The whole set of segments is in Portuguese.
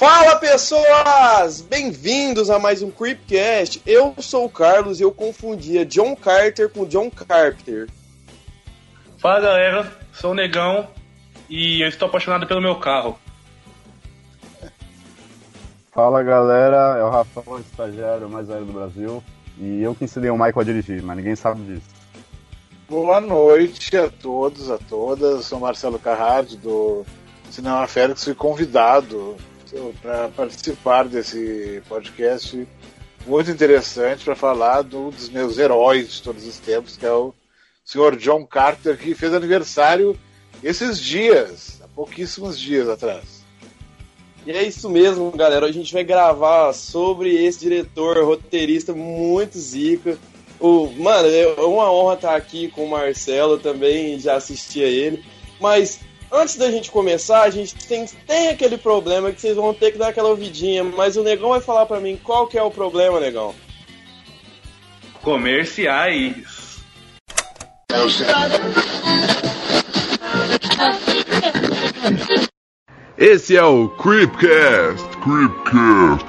Fala pessoas! Bem-vindos a mais um Creepcast. Eu sou o Carlos e eu confundia John Carter com John Carpenter. Fala galera, sou o Negão e eu estou apaixonado pelo meu carro. Fala galera, é o Rafael, estagiário mais velho do Brasil e eu que ensinei o Michael a dirigir, mas ninguém sabe disso. Boa noite a todos, a todas. Sou Marcelo Carrard do Cinema Félix, fui convidado para participar desse podcast muito interessante para falar de um dos meus heróis de todos os tempos, que é o senhor John Carter, que fez aniversário esses dias, há pouquíssimos dias atrás. E é isso mesmo, galera. A gente vai gravar sobre esse diretor, roteirista muito zica. O, mano, é uma honra estar aqui com o Marcelo também, já assisti a ele. Mas antes da gente começar, a gente tem, tem aquele problema que vocês vão ter que dar aquela ouvidinha, mas o Negão vai falar para mim qual que é o problema, Negão. Comerciais. Esse é o Creepcast. Creepcast.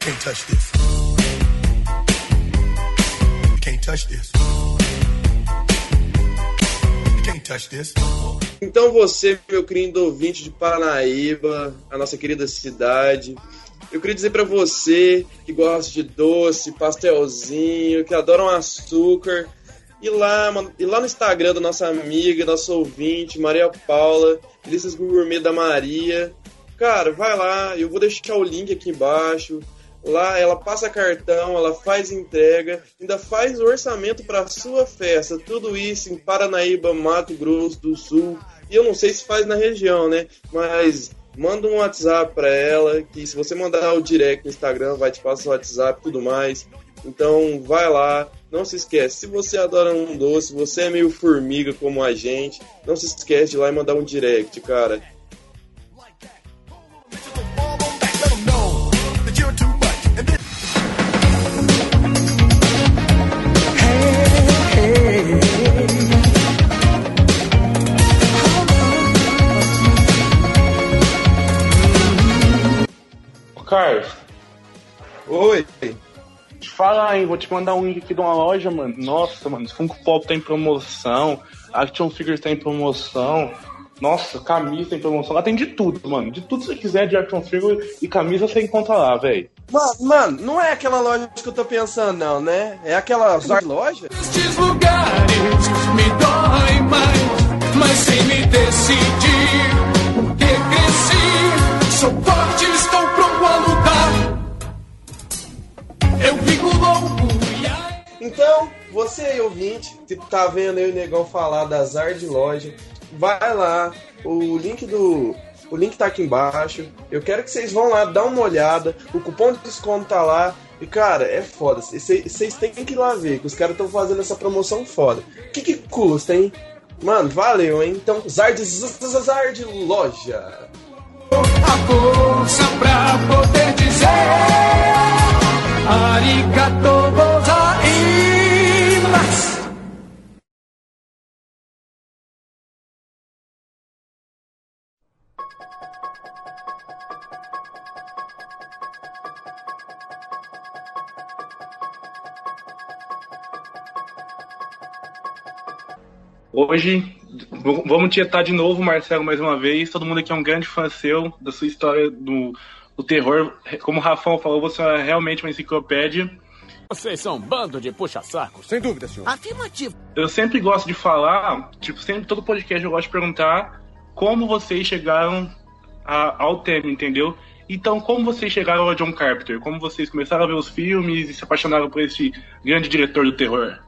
Can't touch this. Can't touch this. Então você, meu querido ouvinte de Paranaíba, a nossa querida cidade, eu queria dizer para você que gosta de doce, pastelzinho, que adora um açúcar, e lá, e lá no Instagram da nossa amiga, nossa ouvinte, Maria Paula, Delícias Gourmet da Maria. Cara, vai lá, eu vou deixar o link aqui embaixo. Lá ela passa cartão, ela faz entrega, ainda faz orçamento para sua festa. Tudo isso em Paranaíba, Mato Grosso do Sul. E eu não sei se faz na região, né? Mas manda um WhatsApp para ela, que se você mandar o direct no Instagram, vai te passar o WhatsApp e tudo mais. Então vai lá, não se esquece. Se você adora um doce, você é meio formiga como a gente, não se esquece de ir lá e mandar um direct, cara. Falar, hein? Vou te mandar um link aqui de uma loja, mano. Nossa, mano, Funko Pop tá em promoção, Action Figures tá em promoção. Nossa, camisa tá em promoção. Lá tem de tudo, mano. De tudo que você quiser de Action Figure e camisa você encontra lá, velho. Mano, mano, não é aquela loja que eu tô pensando, não, né? É aquela loja? Estes lugares me doem mais, mas sem me decidir. Porque cresci, sou forte, Então, você aí, ouvinte, que tá vendo aí o negão falar das art de loja, vai lá, o link do. O link tá aqui embaixo. Eu quero que vocês vão lá dar uma olhada. O cupom de desconto tá lá. E cara, é foda. Vocês têm que ir lá ver, que os caras estão fazendo essa promoção foda. O que, que custa, hein? Mano, valeu, hein? Então, Zard, Zard Loja. a força pra poder dizer Arigato. Hoje, vamos tietar de novo, Marcelo, mais uma vez. Todo mundo aqui é um grande fã seu, da sua história do, do terror. Como o Rafão falou, você é realmente uma enciclopédia. Vocês são um bando de puxa-sacos. Sem dúvida, senhor. Afirmativo. Eu sempre gosto de falar, tipo, sempre todo podcast eu gosto de perguntar como vocês chegaram a- ao tema, entendeu? Então, como vocês chegaram ao John Carpenter? Como vocês começaram a ver os filmes e se apaixonaram por esse grande diretor do terror?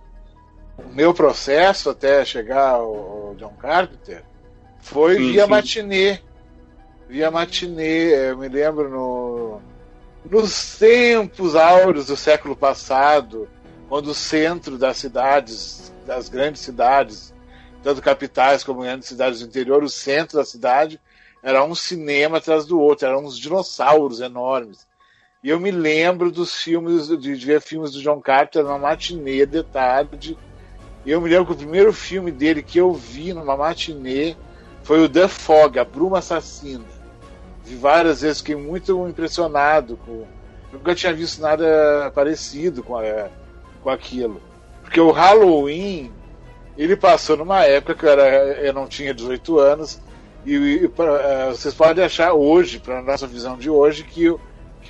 O meu processo até chegar ao, ao John Carpenter foi Sim, via sim. matinê. Via matinê, eu me lembro no, nos tempos áureos do século passado, quando o centro das cidades, das grandes cidades, tanto capitais como grandes cidades do interior, o centro da cidade era um cinema atrás do outro, eram uns dinossauros enormes. E eu me lembro dos filmes, de, ver filmes do John Carpenter numa matinê de tarde. E eu me lembro que o primeiro filme dele que eu vi numa matinê foi o The Fog, a Bruma Assassina. Vi várias vezes, fiquei muito impressionado com. Nunca tinha visto nada parecido com, a- com aquilo. Porque o Halloween, ele passou numa época que eu, era, eu não tinha 18 anos, e, e pra- eh, vocês podem achar hoje, para nossa visão de hoje, que, o-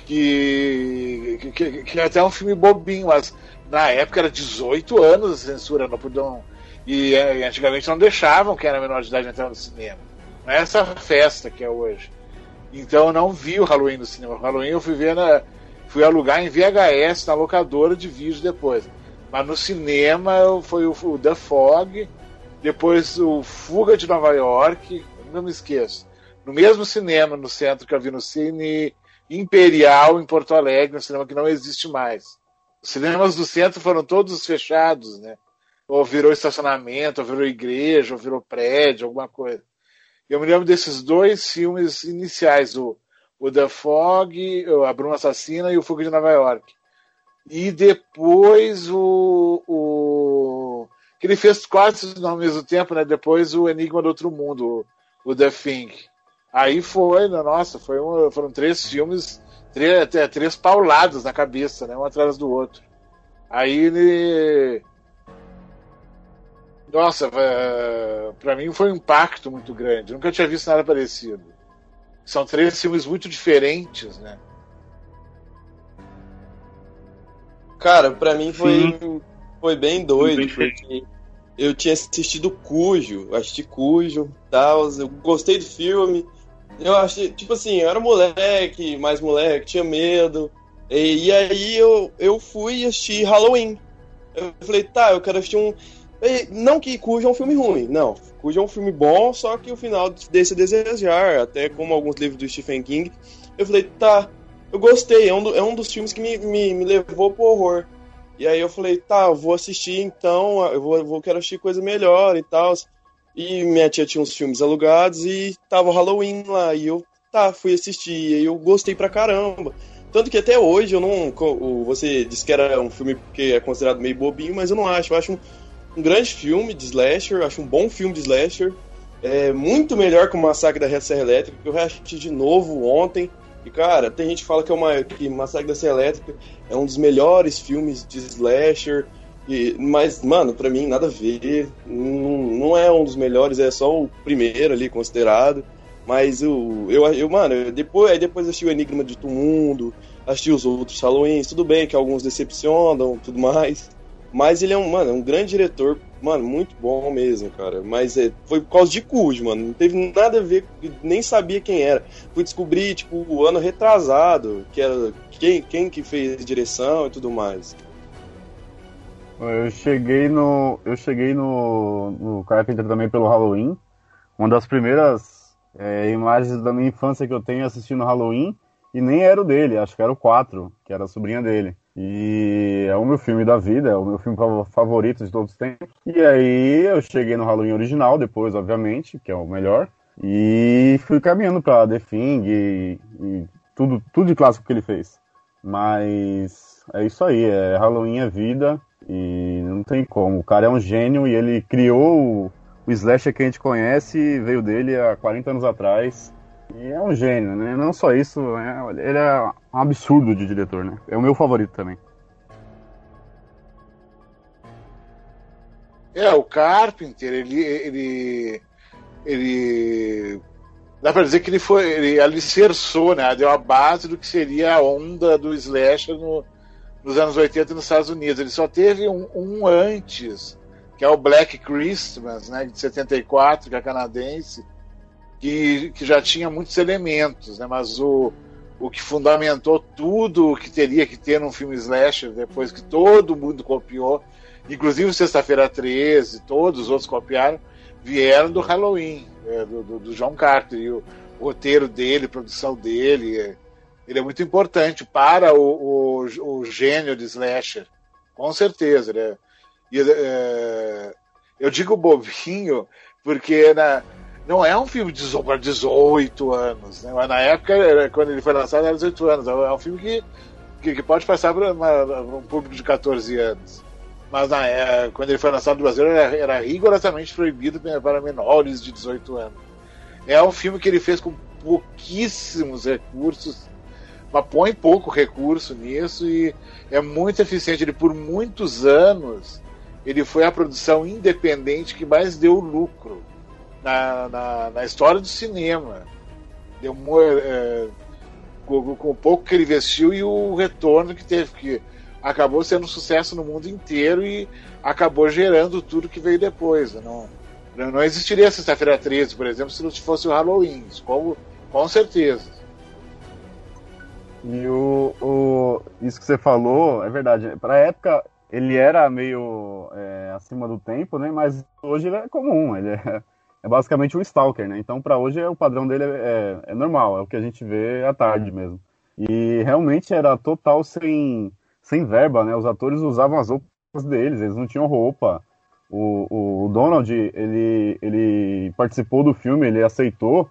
que, que, que é até um filme bobinho, mas na época era 18 anos a censura, não podiam. E, eh, antigamente não deixavam quem era menor de idade entrar no cinema. Não é essa festa que é hoje. Então eu não vi o Halloween no cinema. O Halloween eu fui ver na. Fui alugar em VHS na locadora de vídeo depois. Mas no cinema foi o, o The Fog, depois o Fuga de Nova York, não me esqueço. No mesmo cinema, no centro que eu vi no Cine Imperial em Porto Alegre, um cinema que não existe mais. Os cinemas do centro foram todos fechados, né? Ou virou estacionamento, ou virou igreja, ou virou prédio, alguma coisa. Eu me lembro desses dois filmes iniciais, o, o The Fog, A Bruma Assassina e o Fuga de Nova York. E depois o, o. que ele fez quase ao mesmo tempo, né? Depois o Enigma do Outro Mundo, o, o The Thing. Aí foi, né, nossa, foi um- foram três filmes, três, três pauladas na cabeça, né? Um atrás do outro. Aí ele. Nossa, eh, pra mim foi um impacto muito grande. Eu nunca tinha visto nada parecido. São três filmes muito diferentes, né? Cara, pra mim foi, Sim. foi bem doido, Bem porque eu tinha assistido Cujo, assisti Cujo, tal, eu gostei do filme. Eu achei, tipo assim, eu era moleque, mais moleque, tinha medo. E, e aí eu, eu fui assistir Halloween. Eu falei, tá, eu quero assistir um. Não que Cujo é um filme ruim, não. Cujo é um filme bom, só que o final a desejar, até como alguns livros do Stephen King. Eu falei, tá, eu gostei, é um, do- é um dos filmes que me, me, me levou pro horror. E aí eu falei, tá, eu vou assistir então, eu vou, vou quero assistir coisa melhor e tal. E minha tia tinha uns filmes alugados e tava o Halloween lá. E eu, tá, fui assistir. E eu gostei pra caramba. Tanto que até hoje eu não. Você disse que era um filme que é considerado meio bobinho, mas eu não acho. Eu acho um, um grande filme de slasher, acho um bom filme de slasher. É muito melhor que o Massacre da Serra Elétrica, que eu reassisti de novo ontem. E, cara, tem gente que fala que, é uma, que Massacre da Serra Elétrica é um dos melhores filmes de slasher. E, mas, mano, pra mim, nada a ver. Não, não é um dos melhores, é só o primeiro ali considerado. Mas o, eu, eu, mano, eu depois, aí depois assisti o Enigma de Todo Mundo, assisti os outros Halloweens, tudo bem que alguns decepcionam tudo mais. Mas ele é um, mano, é um grande diretor, mano, muito bom mesmo, cara. Mas é, foi por causa de Cujo, mano. Não teve nada a ver, nem sabia quem era. Fui descobrir, tipo, o ano retrasado, que era quem, quem que fez direção e tudo mais. Eu cheguei no. Eu cheguei no, no Carpenter também pelo Halloween. Uma das primeiras é, imagens da minha infância que eu tenho assistindo Halloween. E nem era o dele, acho que era o 4, que era a sobrinha dele. E é o meu filme da vida, é o meu filme fav- favorito de todos os tempos. E aí eu cheguei no Halloween original, depois, obviamente, que é o melhor. E fui caminhando pra The Thing e, e tudo, tudo de clássico que ele fez. Mas é isso aí, é Halloween é vida e não tem como. O cara é um gênio e ele criou o, o slasher que a gente conhece, veio dele há 40 anos atrás. É um gênio, né? Não só isso, é- ele é um absurdo de diretor, né? É o meu favorito também. É, o Carpenter, ele. ele, ele dá pra dizer que ele foi. Ele alicerçou, né? Deu a base do que seria a onda do slasher no, nos anos 80 nos Estados Unidos. Ele só teve um, um antes, que é o Black Christmas, né? De 74, que é canadense, que, que já tinha muitos elementos, né? Mas o, o que fundamentou tudo o que teria que ter num filme slasher, depois que todo mundo copiou, inclusive Sexta-feira 13, todos os outros copiaram, vieram do Halloween, é, do, do, do John Carter, e o, o roteiro dele, a produção dele, é, ele é muito importante para o, o, o gênio de slasher, com certeza. Né? E, é, eu digo bobinho porque na, não é um filme para 18 anos, né? mas na época, era- quando ele foi lançado, era 18 anos. É um filme que, que, que pode passar para um público de 14 anos. Mas na, é, quando ele foi lançado no Brasil, era, era rigorosamente proibido para menores de 18 anos. É um filme que ele fez com pouquíssimos recursos, mas põe pouco recurso nisso e é muito eficiente. Ele, por muitos anos, ele foi a produção independente que mais deu lucro na, na, na história do cinema. Mo- é, com, com o pouco que ele investiu e o retorno que teve, que acabou sendo um sucesso no mundo inteiro e acabou gerando tudo que veio depois. Não, não não existiria Sexta-feira 13, por exemplo, se não fosse o Halloween. Com, com certeza. E o, o- isso que você falou é verdade. Pra época ele era meio é, acima do tempo, né? Mas hoje ele é comum. Ele é, é basicamente um stalker, né? Então pra hoje o padrão dele é, é, é normal, é o que a gente vê à tarde mesmo. E realmente era total sem, sem verba, né? Os atores usavam as roupas deles, eles não tinham roupa. O, o, o Donald, ele, ele participou do filme, ele aceitou,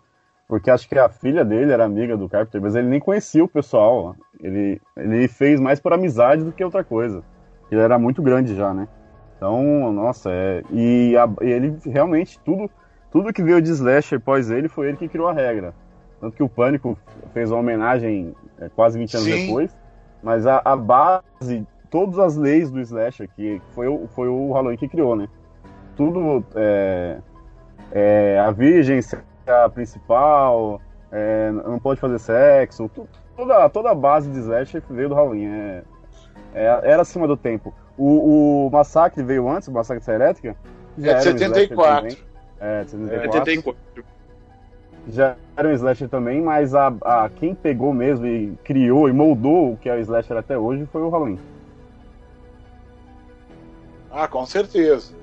porque acho que a filha dele era amiga do Carpenter, mas ele nem conhecia o pessoal. Ele, ele fez mais por amizade do que outra coisa. Ele era muito grande já, né? Então, nossa, é. E, a- e ele realmente, tudo, tudo que veio de Slasher pós ele foi ele que criou a regra. Tanto que o Pânico fez uma homenagem é, quase 20 anos Sim. depois. Mas a, a base, todas as leis do Slasher, que foi, o- foi o Halloween que criou, né? Tudo. É, é, a virgem a principal, é, não pode fazer sexo, tu- toda, toda a base de Slasher veio do Halloween. É, é- era acima do tempo. O, o Massacre veio antes, o Massacre da Elétrica? É de era um slasher 74. É, de 74. 84. Já era um slasher também, mas a, a, quem pegou mesmo e criou e moldou o que é o slasher até hoje foi o Halloween. Ah, com certeza.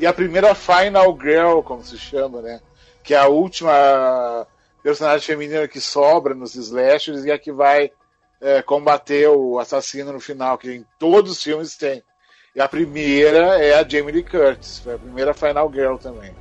E a primeira Final Girl, como se chama, né? Que é a última personagem feminina que sobra nos slashers e a que vai é, combater o assassino no final, que em todos os filmes tem. E a primeira é a Jamie Lee Curtis, foi a primeira Final Girl também.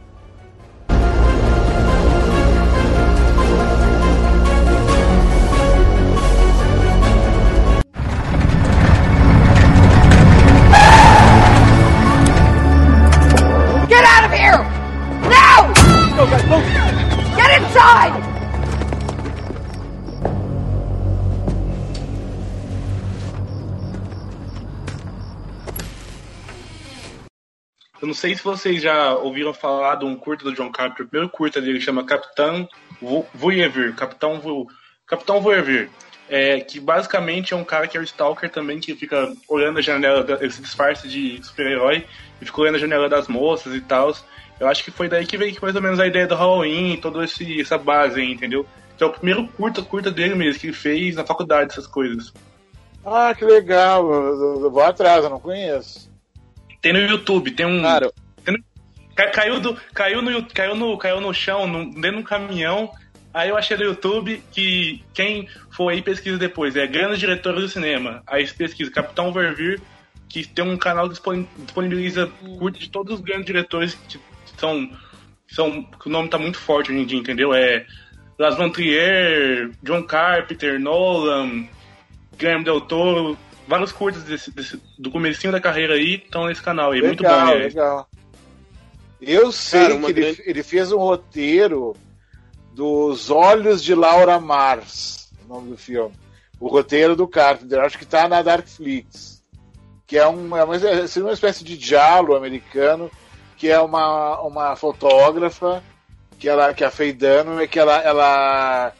Inside! Eu não sei se vocês já ouviram falar de um curta do John Carpenter. O primeiro curta dele chama Capitão Vo- Voyeur. Capitão, Vo... Capitão Voyeur. É, que basicamente é um cara que é o Stalker também, que fica olhando a janela, ele se disfarça de super-herói e fica olhando a janela das moças e tal. Eu acho que foi daí que veio mais ou menos a ideia do Halloween, toda essa base aí, entendeu? Então é o primeiro curta, curta dele mesmo, que ele fez na faculdade, essas coisas. Ah, que legal, eu, eu vou atrás, eu não conheço. Tem no YouTube, tem um. Cara, Ca- Caiu, do, caiu, no, caiu, no, caiu no chão, no- dentro de um caminhão. Aí eu achei no YouTube que quem for aí pesquisa depois. É grandes diretores do cinema. Aí pesquisa Capitão Vervir, que tem um canal que dispon- disponibiliza curta de todos os grandes diretores que são. são que o nome tá muito forte hoje em dia, entendeu? É Las Trier, John Carpenter, Nolan, Guillermo Del Toro. Vários curtas desse- desse- do comecinho da carreira aí estão nesse canal aí. muito bom, né? legal. Eu sei Cara, que ele, grande- ele fez um roteiro dos Olhos de Laura Mars, o nome do filme. O roteiro do Carpenter, acho que tá na Darkflix. Que é, um, é uma, seria uma espécie de diálogo americano, que é uma, uma fotógrafa, que, ela, que a Dunham, é que ela, ela,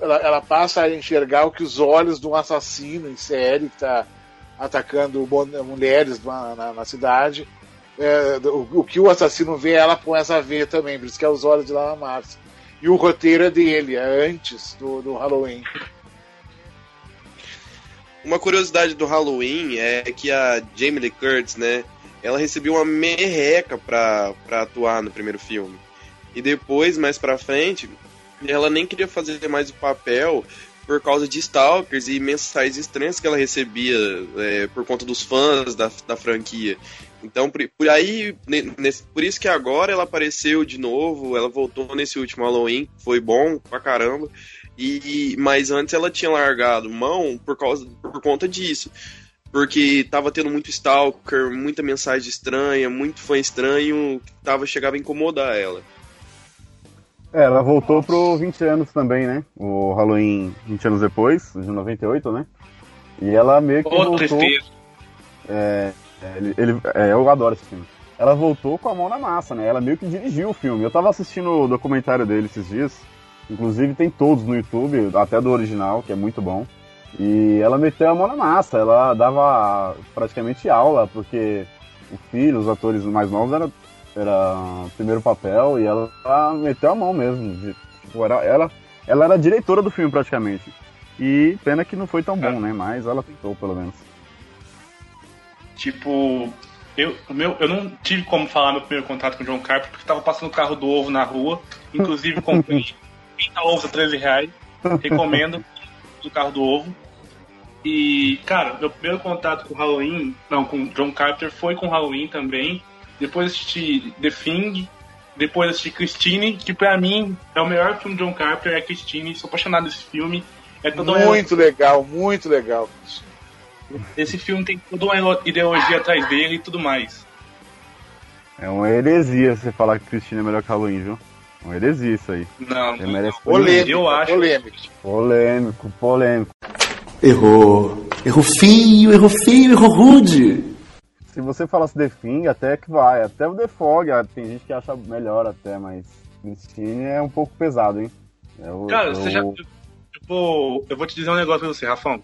ela, ela passa a enxergar o que os olhos de um assassino em série que está atacando mulheres na, na- na cidade. É, o, o que o assassino vê, ela começa a ver também, por isso que é os olhos de Lana Mars. E o roteiro é dele, é antes do, do Halloween. Uma curiosidade do Halloween é que a Jamie Lee Curtis, né? Ela recebeu uma merreca pra, atuar no primeiro filme. E depois, mais pra frente, ela nem queria fazer mais o papel por causa de stalkers e mensagens estranhas que ela recebia é, por conta dos fãs da, da franquia. Então, por, por aí, ne- nesse- por isso que agora ela apareceu de novo, ela voltou nesse último Halloween, foi bom pra caramba. E, mas antes ela tinha largado mão por causa por conta disso. Porque tava tendo muito stalker, muita mensagem estranha, muito fã estranho, que tava, chegava a incomodar ela. É, ela voltou pro 20 anos também, né? O Halloween 20 anos depois, de 98, né? E ela meio que Ô, voltou. tristeza. É, é, ele, ele- é, eu adoro esse filme. Ela voltou com a mão na massa, né? Ela meio que dirigiu o filme. Eu tava assistindo o documentário dele esses dias. Inclusive tem todos no YouTube, até do original, que é muito bom. E ela meteu a mão na massa, ela dava praticamente aula, porque o filho, os atores mais novos, era, era o primeiro papel, e ela, ela meteu a mão mesmo. de- tipo, era, ela, ela era diretora do filme praticamente. E pena que não foi tão bom, né? Mas ela tentou, pelo menos. Tipo, eu, o meu, eu não tive como falar meu primeiro contato com o John Carpenter porque tava passando o carro do ovo na rua. Inclusive comprei 30 ovos a 13 reais. Recomendo do carro do ovo. E, cara, meu primeiro contato com Halloween, não, com John Carpenter foi com Halloween também. Depois assisti The Thing, depois assisti Christine, que pra mim é o melhor filme de John Carpenter, é Christine, sou apaixonado nesse filme. É todo um- Muito legal, muito legal. esse filme tem toda uma ideologia atrás dele e tudo mais. É uma heresia você falar que Cristina é melhor que Halloween, viu? É uma heresia isso aí. Não, merece Polêmico, Eu acho. polêmico. Polêmico, polêmico. Errou. Errou feio, errou feio, errou rude. Se você falasse The Thing, até que vai. Até o The Fog, ah, tem gente que acha melhor até, mas Christine é um pouco pesado, hein? Eu, Cara, eu- você já. Vou, eu vou te dizer um negócio pra você, Rafão.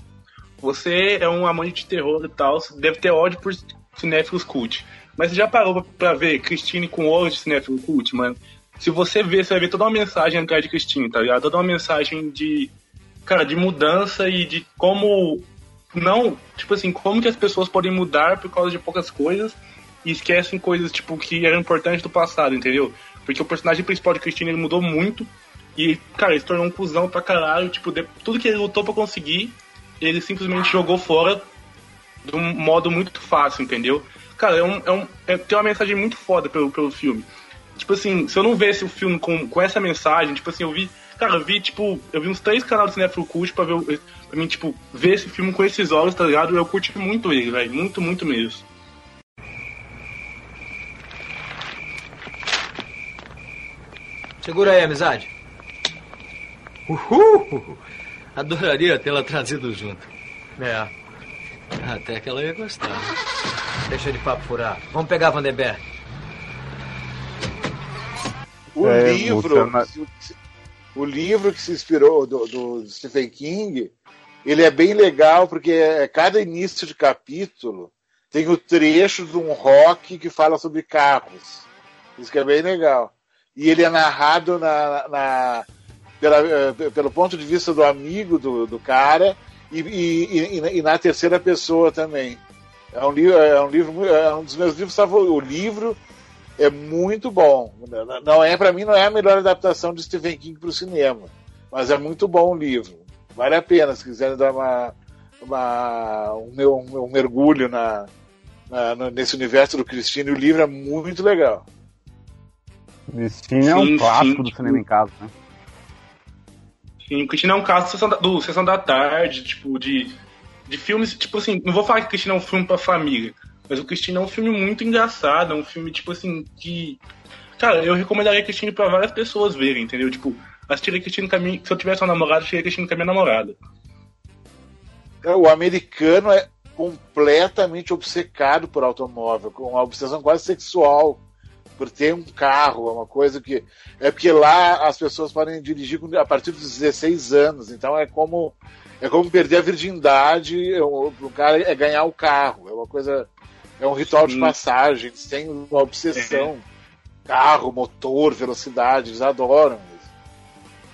Você é um amante de terror e tal, você deve ter ódio por cinéfilos cult. Mas você já parou pra, pra ver Christine com ódio de cinéfilo cult, mano? Se você ver, você vai ver toda uma mensagem atrás de Christine, tá ligado? Toda uma mensagem de. Cara, de mudança e de como. Não, tipo assim, como que as pessoas podem mudar por causa de poucas coisas e esquecem coisas, tipo, que eram importantes do passado, entendeu? Porque o personagem principal de Christine ele mudou muito e, cara, ele se tornou um cuzão pra caralho. Tipo, de- tudo que ele lutou pra conseguir, ele simplesmente jogou fora de um modo muito fácil, entendeu? Cara, é um, é um, é- tem uma mensagem muito foda pelo, pelo filme. Tipo assim, se eu não visse o filme com, com essa mensagem, tipo assim, eu vi. Cara, eu vi, tipo, eu vi uns três canais do Cinefilo Cult pra ver pra mim, tipo, ver esse filme com esses olhos, tá ligado? Eu curti muito ele, velho. Muito, muito mesmo. Segura aí, amizade. Uhul! Adoraria tê-la trazido junto. É. Até que ela ia gostar. Deixa de papo furar. Vamos pegar a Vandenberg. O É, livro, Luciana- o livro que se inspirou do, do Stephen King, ele é bem legal porque é- cada início de capítulo tem o trecho de um rock que fala sobre carros. Isso que é bem legal. E ele é narrado na, na- pela- eh, pelo ponto de vista do amigo do, do cara e, e- e- na terceira pessoa também. É um livro, é um livro, é um dos meus livros. O livro é muito bom. Não é para mim não é a melhor adaptação de Stephen King para o cinema, mas é muito bom o livro. Vale a pena se quiserem dar uma, uma- um, um mergulho na, na- nesse universo do Cristine. O livro é muito legal. Christine é um Sim, clássico sim, do cinema em casa, né? Sim, Cristina é um caso do Sessão da, do Sessão da Tarde, tipo, de, de filmes, tipo assim, não vou falar que Cristina é um filme pra família, mas o Cristina é um filme muito engraçado, é um filme, tipo assim, que. Cara, eu recomendaria Cristina pra várias pessoas verem, entendeu? Tipo, assistiria Cristina com a minha. Se eu tivesse uma namorada, assistiria Cristina com a minha namorada. O americano é completamente obcecado por automóvel, com uma obsessão quase sexual por ter um carro, é uma coisa que é porque lá as pessoas podem dirigir a partir dos 16 anos, então é como é como perder a virgindade, o o cara é ganhar o carro, é uma coisa é um ritual de Sim. passagem, eles têm uma obsessão, carro, motor, velocidade, eles adoram.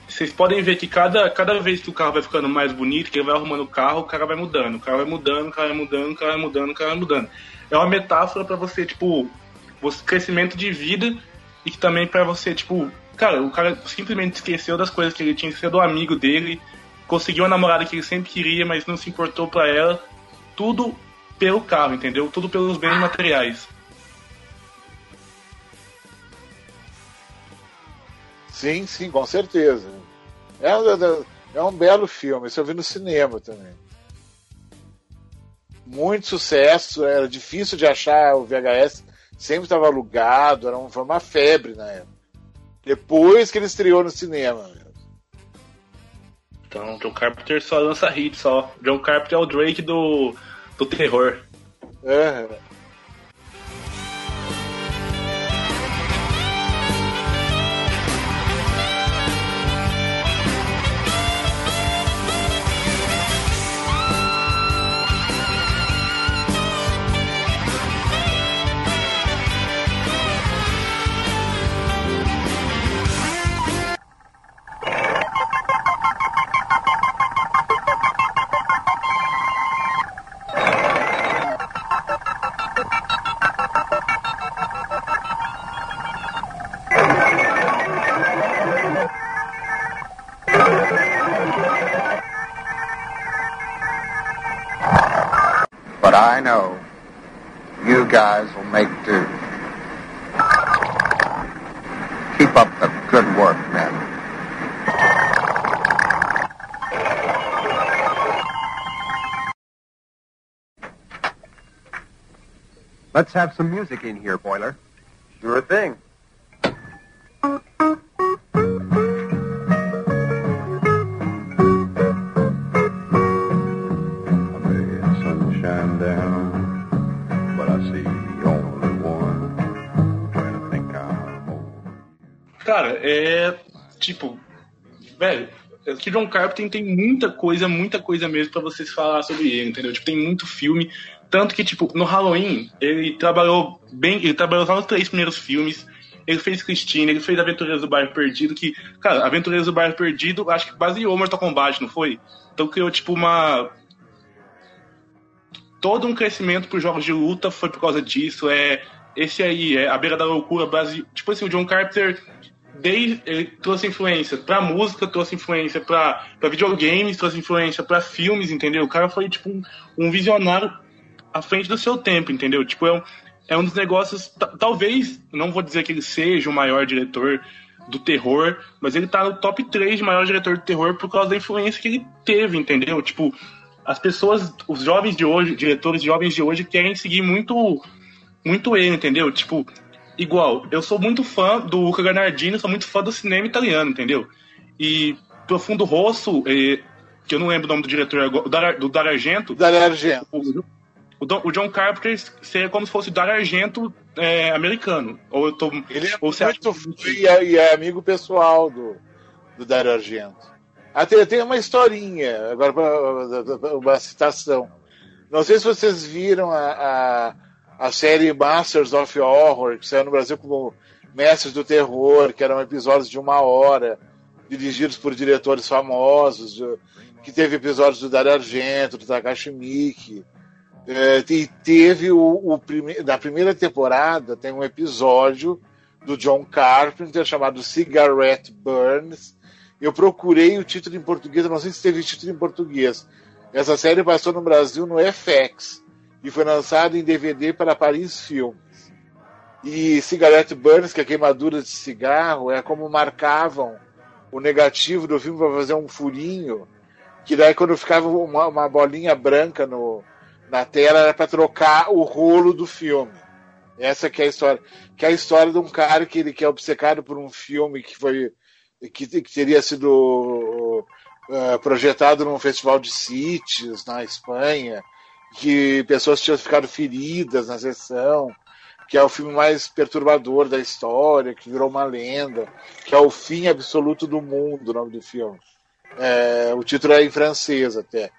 Vocês podem ver que cada, cada vez que o carro vai ficando mais bonito, que ele vai arrumando o carro, o cara vai mudando, o cara vai mudando, o cara vai mudando, o cara vai mudando, o cara vai mudando. É uma metáfora pra você, tipo, você, crescimento de vida e que também pra você, tipo, cara, o cara simplesmente esqueceu das coisas que ele tinha, esqueceu do amigo dele, conseguiu a namorada que ele sempre queria, mas não se importou pra ela. Tudo pelo carro, entendeu? Tudo pelos bens materiais. Sim, sim, com certeza. É um, é um belo filme, isso eu vi no cinema também. Muito sucesso, era difícil de achar o VHS, sempre estava alugado, era um- foi uma febre na época. Depois que ele estreou no cinema. Então, John Carpenter só lança hit só. John Carpenter é o Drake do, do terror. É. I know you guys will make do. Keep up the good work, men. Let's have some music in here, Boiler. Sure thing. Cara, é. Tipo. Velho, é que John Carpenter tem muita coisa, muita coisa mesmo pra vocês falar sobre ele, entendeu? Tipo, tem muito filme. Tanto que, tipo, no Halloween, ele trabalhou bem. Ele trabalhou só nos três primeiros filmes. Ele fez Christine, ele fez Aventureiros do Bairro Perdido, que, cara, Aventureiros do Bairro Perdido, acho que baseou Mortal Kombat, não foi? Então criou, tipo, uma. Todo um crescimento pros jogos de luta foi por causa disso. É. Esse aí, é A Beira da Loucura, base... tipo assim, o John Carpenter desde, ele trouxe influência pra música, trouxe influência pra, pra videogames, trouxe influência pra filmes, entendeu? O cara foi, tipo, um, um visionário à frente do seu tempo, entendeu? Tipo, é um, é um dos negócios. ta- Talvez, não vou dizer que ele seja o maior diretor do terror, mas ele tá no top 3 de maior diretor de terror por causa da influência que ele teve, entendeu? Tipo, as pessoas, os jovens de hoje, diretores jovens de hoje, querem seguir muito, muito ele, entendeu? Tipo, igual, eu sou muito fã do Luca Guadagnino, sou muito fã do cinema italiano, entendeu? E Profundo Rosso, eh, que eu não lembro o nome do diretor agora, do Dar- Dario Argento. Dario Argento. O, o o John Carpenter seria como se fosse o Dario Argento eh, americano. Ou eu tô. Ele é ou muito e é, e é amigo pessoal do, do Dario Argento. Até tem uma historinha, agora uma citação. Não sei se vocês viram a, a, a série Masters of Horror, que saiu no Brasil como Mestres do Terror, que eram episódios de uma hora, dirigidos por diretores famosos, de- que teve episódios do Dario Argento, do Takashi Miike. É, e teve o, o prime... na primeira temporada tem um episódio do John Carpenter chamado Cigarette Burns. Eu procurei o título em português, não sei se teve título em português. Essa série passou no Brasil no FX e foi lançada em DVD para Paris Filmes. E Cigarette Burns, que é queimadura de cigarro, é como marcavam o negativo do filme para fazer um furinho, que daí quando ficava uma, uma bolinha branca no, na tela era para trocar o rolo do filme. Essa que é a história. Que é a história de um cara que ele que é obcecado por um filme que foi que, que teria sido uh, projetado num festival de Sitges na Espanha, que pessoas tinham ficado feridas na sessão, que é o filme mais perturbador da história, que virou uma lenda, que é o fim absoluto do mundo, o nome do filme. É, o título é em francês até.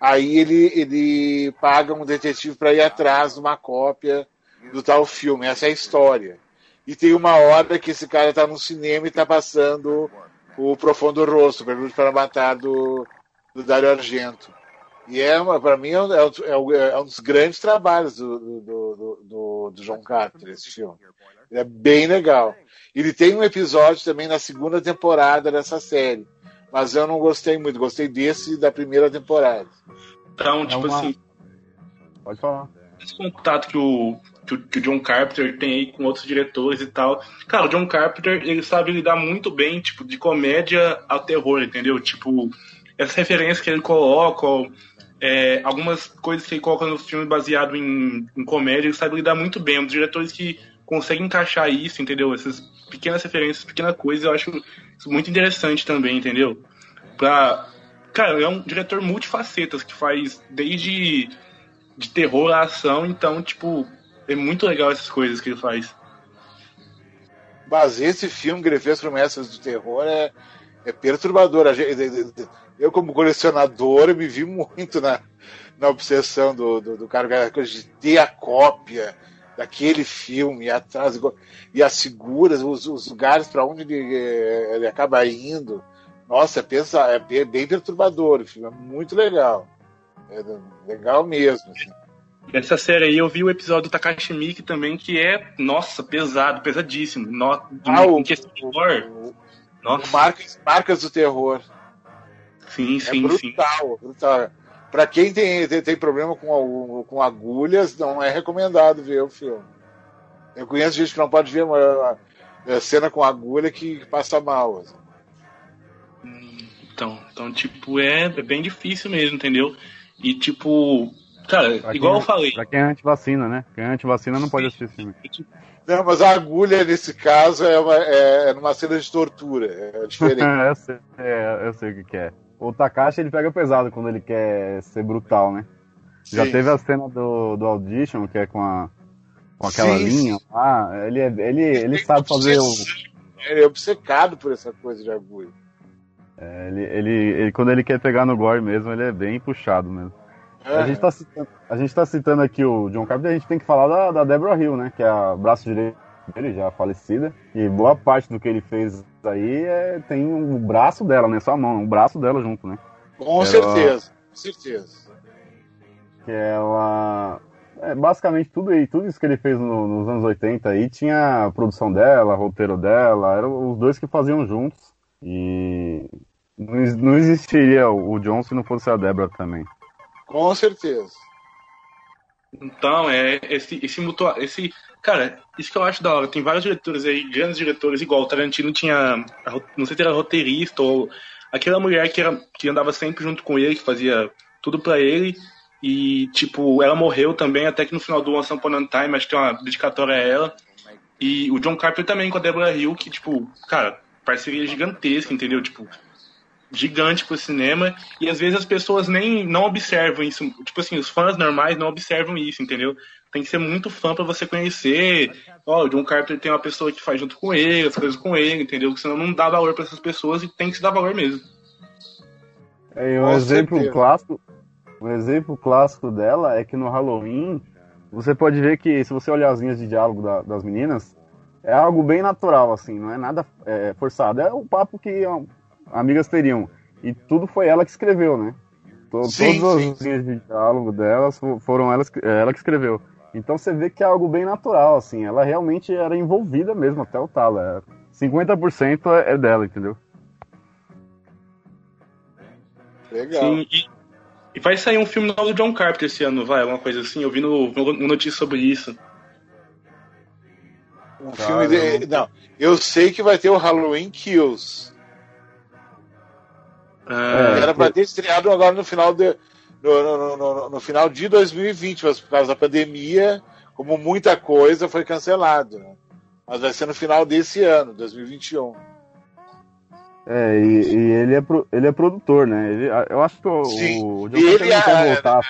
Aí ele, ele paga um detetive para ir atrás de uma cópia do tal filme. Essa é a história. E tem uma hora que esse cara tá no cinema e tá passando o Profundo Rosto, Pergunta para Matar do, do Dario Argento. E é, para mim, é um, é, um, é um, dos grandes trabalhos do, do, do, do, do John Carter, esse filme. Ele é bem legal. Ele tem um episódio também na segunda temporada dessa série. Mas eu não gostei muito. Gostei desse da primeira temporada. Então, tipo uma- assim, Pode falar. esse contato que o, que o, que o John Carpenter tem aí com outros diretores e tal. Cara, o John Carpenter, ele sabe lidar muito bem, tipo, de comédia ao terror, entendeu? Tipo, essas referências que ele coloca, é, algumas coisas que ele coloca no filme baseado em, em comédia, ele sabe lidar muito bem. Um dos diretores que consegue encaixar isso, entendeu? Essas pequenas referências, pequenas coisas, eu acho muito interessante também, entendeu? Pra... Cara, é um diretor multifacetas que faz desde de terror a ação, então, tipo, é muito legal essas coisas que ele faz. Mas esse filme ele fez Promessas do Terror é, é perturbador. Eu, como colecionador, me vi muito na, na obsessão do, do, do cara coisa de ter a cópia daquele filme e atrás e as figuras, os, os lugares para onde ele, eh, ele acaba indo. Nossa, é, pensa, é bem- perturbador o filme, é muito legal. É legal mesmo. assim. Essa série aí eu vi o episódio do Takashi Miike também, que é, nossa, pesado, pesadíssimo. No, Ah, o- horror. Nossa. Marcas, marcas do terror. Sim, É sim, sim. brutal, brutal. Pra quem tem, tem, tem problema com, com agulhas, não é recomendado ver o filme. Eu conheço gente que não pode ver uma, uma cena com agulha que passa mal. assim. Então, então, tipo, é, é bem difícil mesmo, entendeu? E, tipo, cara, Pra igual quem- eu falei, Pra quem é antivacina, né? Quem é antivacina não pode assistir filme. Não, mas a agulha nesse caso é, uma, é, é numa cena de tortura. É diferente. eu, sei, é, eu sei o que, é. O Takashi ele pega pesado quando ele quer ser brutal, né? Já Sim. teve a cena do, do Audition, que é com, a, com aquela Sim, linha lá. Ele, é- ele, ele sabe fazer o. Ele é obcecado por essa coisa de agulha. é, Ele, ele, ele- quando ele quer pegar no gore mesmo, ele é bem puxado mesmo. É. A, gente tá citando, a gente tá citando aqui o John Carpenter, a gente tem que falar da, da Deborah Hill, né? Que é a braço direito dele, já falecida. E boa parte do que ele fez aí é, tem o braço dela, né? Só a mão, o braço dela junto, né? Com Ela- certeza, com certeza. Que ela. É, basicamente tudo aí, tudo isso que ele fez no- nos anos 80 aí tinha a produção dela, roteiro dela, eram os dois que faziam juntos. E não, não existiria o o John se não fosse a Deborah também. Com certeza. Então, é esse, esse esse. Cara, isso que eu acho da hora. Tem vários diretores aí, grandes diretores, igual o Tarantino tinha. Não sei se era roteirista ou aquela mulher que, era, que andava sempre junto com ele, que fazia tudo pra ele. E, tipo, ela morreu também, até que no final do Once Upon a Time, acho que tem uma dedicatória a ela. E o John Carpenter também com a Deborah Hill, que, tipo, cara, parceria gigantesca, entendeu? Tipo, gigante pro cinema e às vezes as pessoas nem não observam isso. Tipo assim, os fãs normais não observam isso, entendeu? Tem que ser muito fã pra você conhecer. Ó, o John Carpenter tem uma pessoa que faz junto com ele, as coisas com ele, entendeu? Porque senão não dá valor pra essas pessoas e tem que se dar valor mesmo. É, um Com exemplo certeza. clássico, um exemplo clássico dela é que no Halloween você pode ver que se você olhar as linhas de diálogo da- das meninas é algo bem natural assim, não é nada é, forçado, é o papo que amigas teriam e tudo foi ela que escreveu, né? Sim, Todas sim, as linhas de diálogo delas fo- foram elas, que- ela que escreveu. Então você vê que é algo bem natural assim, ela realmente era envolvida mesmo até o talo. é- 50% é é dela, entendeu? Legal. Sim, e, e vai sair um filme novo do John Carpenter esse ano, vai, alguma coisa assim. Eu vi no, no, no notícia sobre isso. Um filme de... Não, eu sei que vai ter o Halloween Kills. Ah, Era pra ter estreado agora no final de, no, no- no- no- no final de 2020, mas por causa da pandemia, como muita coisa, foi cancelado. né? Mas vai ser no final desse ano, 2021. É, e, e ele, é pro- ele é produtor, né? Ele, eu acho que o, Sim. o E Carpenter ele não quer é- voltar.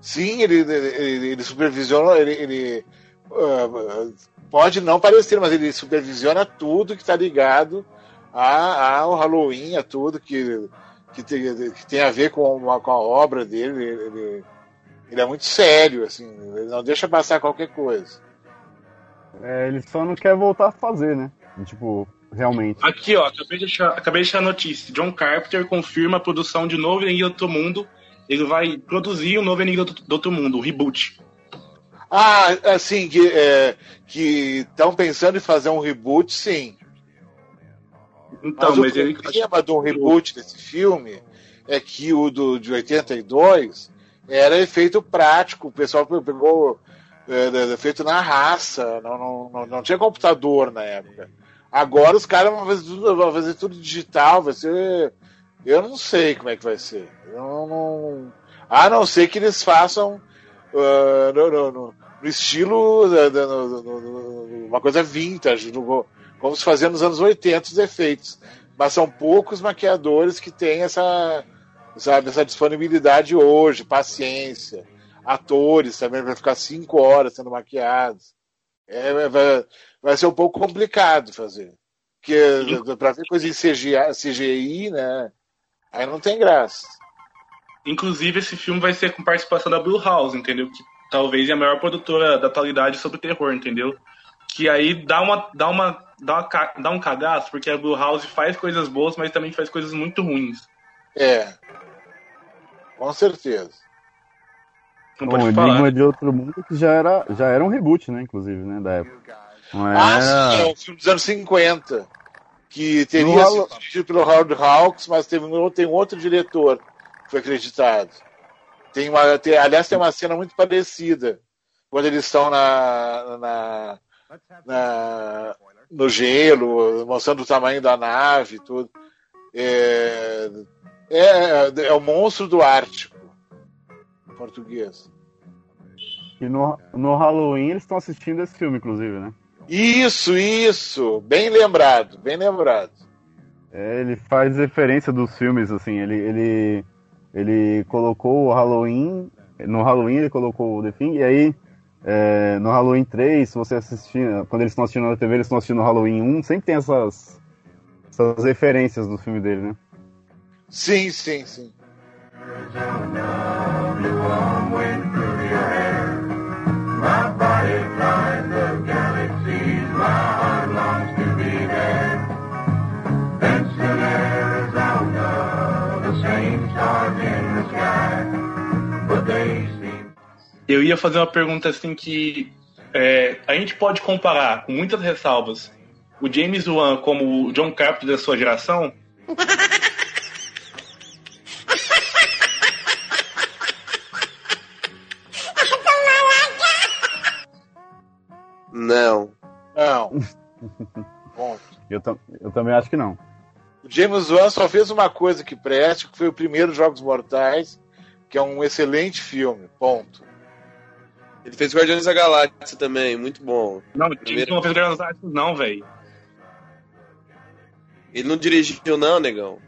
Sim, ele, ele, ele- supervisiona, ele, ele, ah, pode não parecer, mas ele supervisiona tudo que está ligado a- ao Halloween, a tudo que, que, tem, que tem a ver com, a- com a obra dele. Ele, ele- ele é muito sério, assim, ele não deixa passar qualquer coisa. É, ele só não quer voltar a fazer, né? Tipo, realmente. Aqui, ó, acabei de, achar, acabei de achar a notícia. John Carpenter confirma a produção de novo Enigma do Outro Mundo. Ele vai produzir o novo Enigma do, do Outro Mundo, o reboot. Ah, assim, que é, estão pensando em fazer um reboot, sim. Então, mas, mas o ele- problema do reboot desse filme é que o do, de 82 era efeito prático, o pessoal pegou é, feito na raça, não, não, não, não tinha computador na época. Agora os caras vão fazer tudo, vão fazer tudo digital, vai ser. Eu não sei como é que vai ser. Eu não, a não ser que eles façam ah, no, no- no- no estilo no- no- uma coisa vintage, no- como se fazia nos anos 80 os efeitos. Mas são poucos maquiadores que têm essa, sabe, essa disponibilidade hoje, paciência. Atores também vai ficar cinco horas sendo maquiados. É, vai, vai ser um pouco complicado fazer. Porque para ver coisa em CGI, CGI, né? Aí não tem graça. Inclusive, esse filme vai ser com participação da Blue House, entendeu? Que talvez é a maior produtora da atualidade sobre terror, entendeu? Que aí dá uma, dá uma, dá dá um cagaço, porque a Blue House faz coisas boas, mas também faz coisas muito ruins. É. Com certeza. Não Bom, pode falar. Enigma de Outro Mundo que já era, já era um reboot, né, inclusive, né, da época. Não Ah, sim, é um filme dos anos 50. Que teria No sido dirigido pelo Howard Hawks, mas teve um, tem um outro diretor que foi acreditado. Tem uma, tem- aliás, tem uma cena muito parecida quando eles estão na, na, na- no gelo, mostrando o tamanho da nave e tudo. É, é, é o monstro do Ártico, em português. E no, no Halloween eles estão assistindo esse filme, inclusive, né? Isso, isso, bem lembrado, bem lembrado. É, ele faz referência dos filmes, assim, ele, ele, ele colocou o Halloween, no Halloween ele colocou o The Thing, e aí é, no Halloween 3, se você assistir, quando eles estão assistindo na TV, eles estão assistindo Halloween 1, sempre tem essas, essas referências do filme dele, né? Sim, sim, sim. My body Eu ia fazer uma pergunta assim que é, a gente pode comparar, com muitas ressalvas, o James Wan como o John Carpenter da sua geração? Não. Não. Bom, Eu, eu também acho que não. o James Wan só fez uma coisa que preste, que foi o primeiro Jogos Mortais, que é um excelente filme. Ponto. Ele fez Guardiões da Galáxia também, muito bom. Não, James Primeiro- Wan fez Guardiões das Galáxias, não, velho. Ele não dirigiu, não, negão.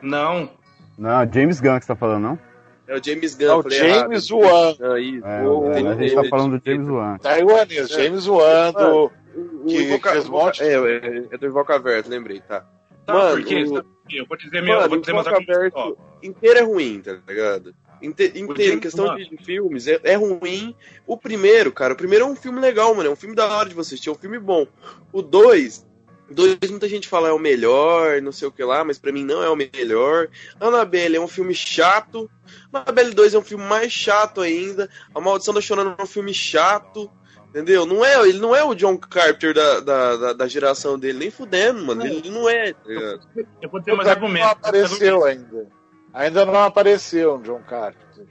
Não. Não, James Gunn que você tá falando, não? É o James Gunn. É o falei James. Wan. Não, isso. É, O- é, a gente tá falando do James Wan. Taiwanês, James Wan do. O que Invoca- fez monte- é, é, é do Invocaverso, lembrei, tá. Tá, Mano, por quê? o-? Eu vou dizer meu, eu Mano, vou o dizer mais argumentos, ó. Inteiro é ruim, tá ligado? Inte- inteiro, em questão de, de filmes, é, é ruim. O primeiro, cara, o primeiro é um filme legal, mano. É um filme da hora de você assistir, é um filme bom. O dois, dois muita gente fala é o melhor, não sei o que lá, mas pra mim não é o melhor. Annabelle é um filme chato. Annabelle 2 é um filme mais chato ainda. A Maldição da Chorando é um filme chato. Entendeu? Não é, ele não é o John Carpenter da, da, da, da geração dele, nem fudendo, mano. Ele não é, tá ligado? Eu vou ter mais Não argumentos. apareceu ainda. Ainda não apareceu um John Carpenter.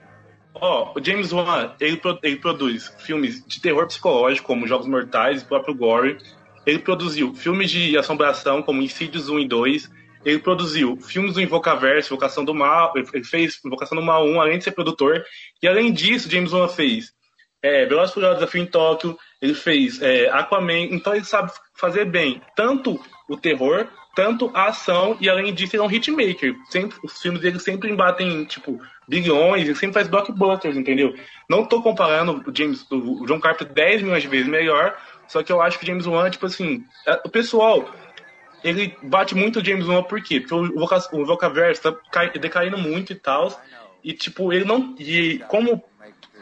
Ó, o James Wan, ele, pro- ele produz filmes de terror psicológico, como Jogos Mortais, o próprio Gore. Ele produziu filmes de assombração, como Insidious 1 e 2. Ele produziu filmes do Invocaverso, Invocação do Mal. Ele fez Invocação do Mal 1, além de ser produtor. E além disso, James Wan fez é, Velozes Furiosos Desafio em Tóquio. Ele fez é, Aquaman. Então ele sabe fazer bem tanto o terror, tanto a ação. E além disso, ele é um hitmaker. Sempre, os filmes dele sempre embatem, tipo, bilhões. Ele sempre faz blockbusters, entendeu? Não tô comparando o, James, o John Carpenter 10 milhões de vezes melhor. Só que eu acho que o James Wan, tipo assim, é, o pessoal ele bate muito o James Wan por quê? Porque o, Voca, o tá cai- decaindo muito e tal. E tipo, ele não. E como.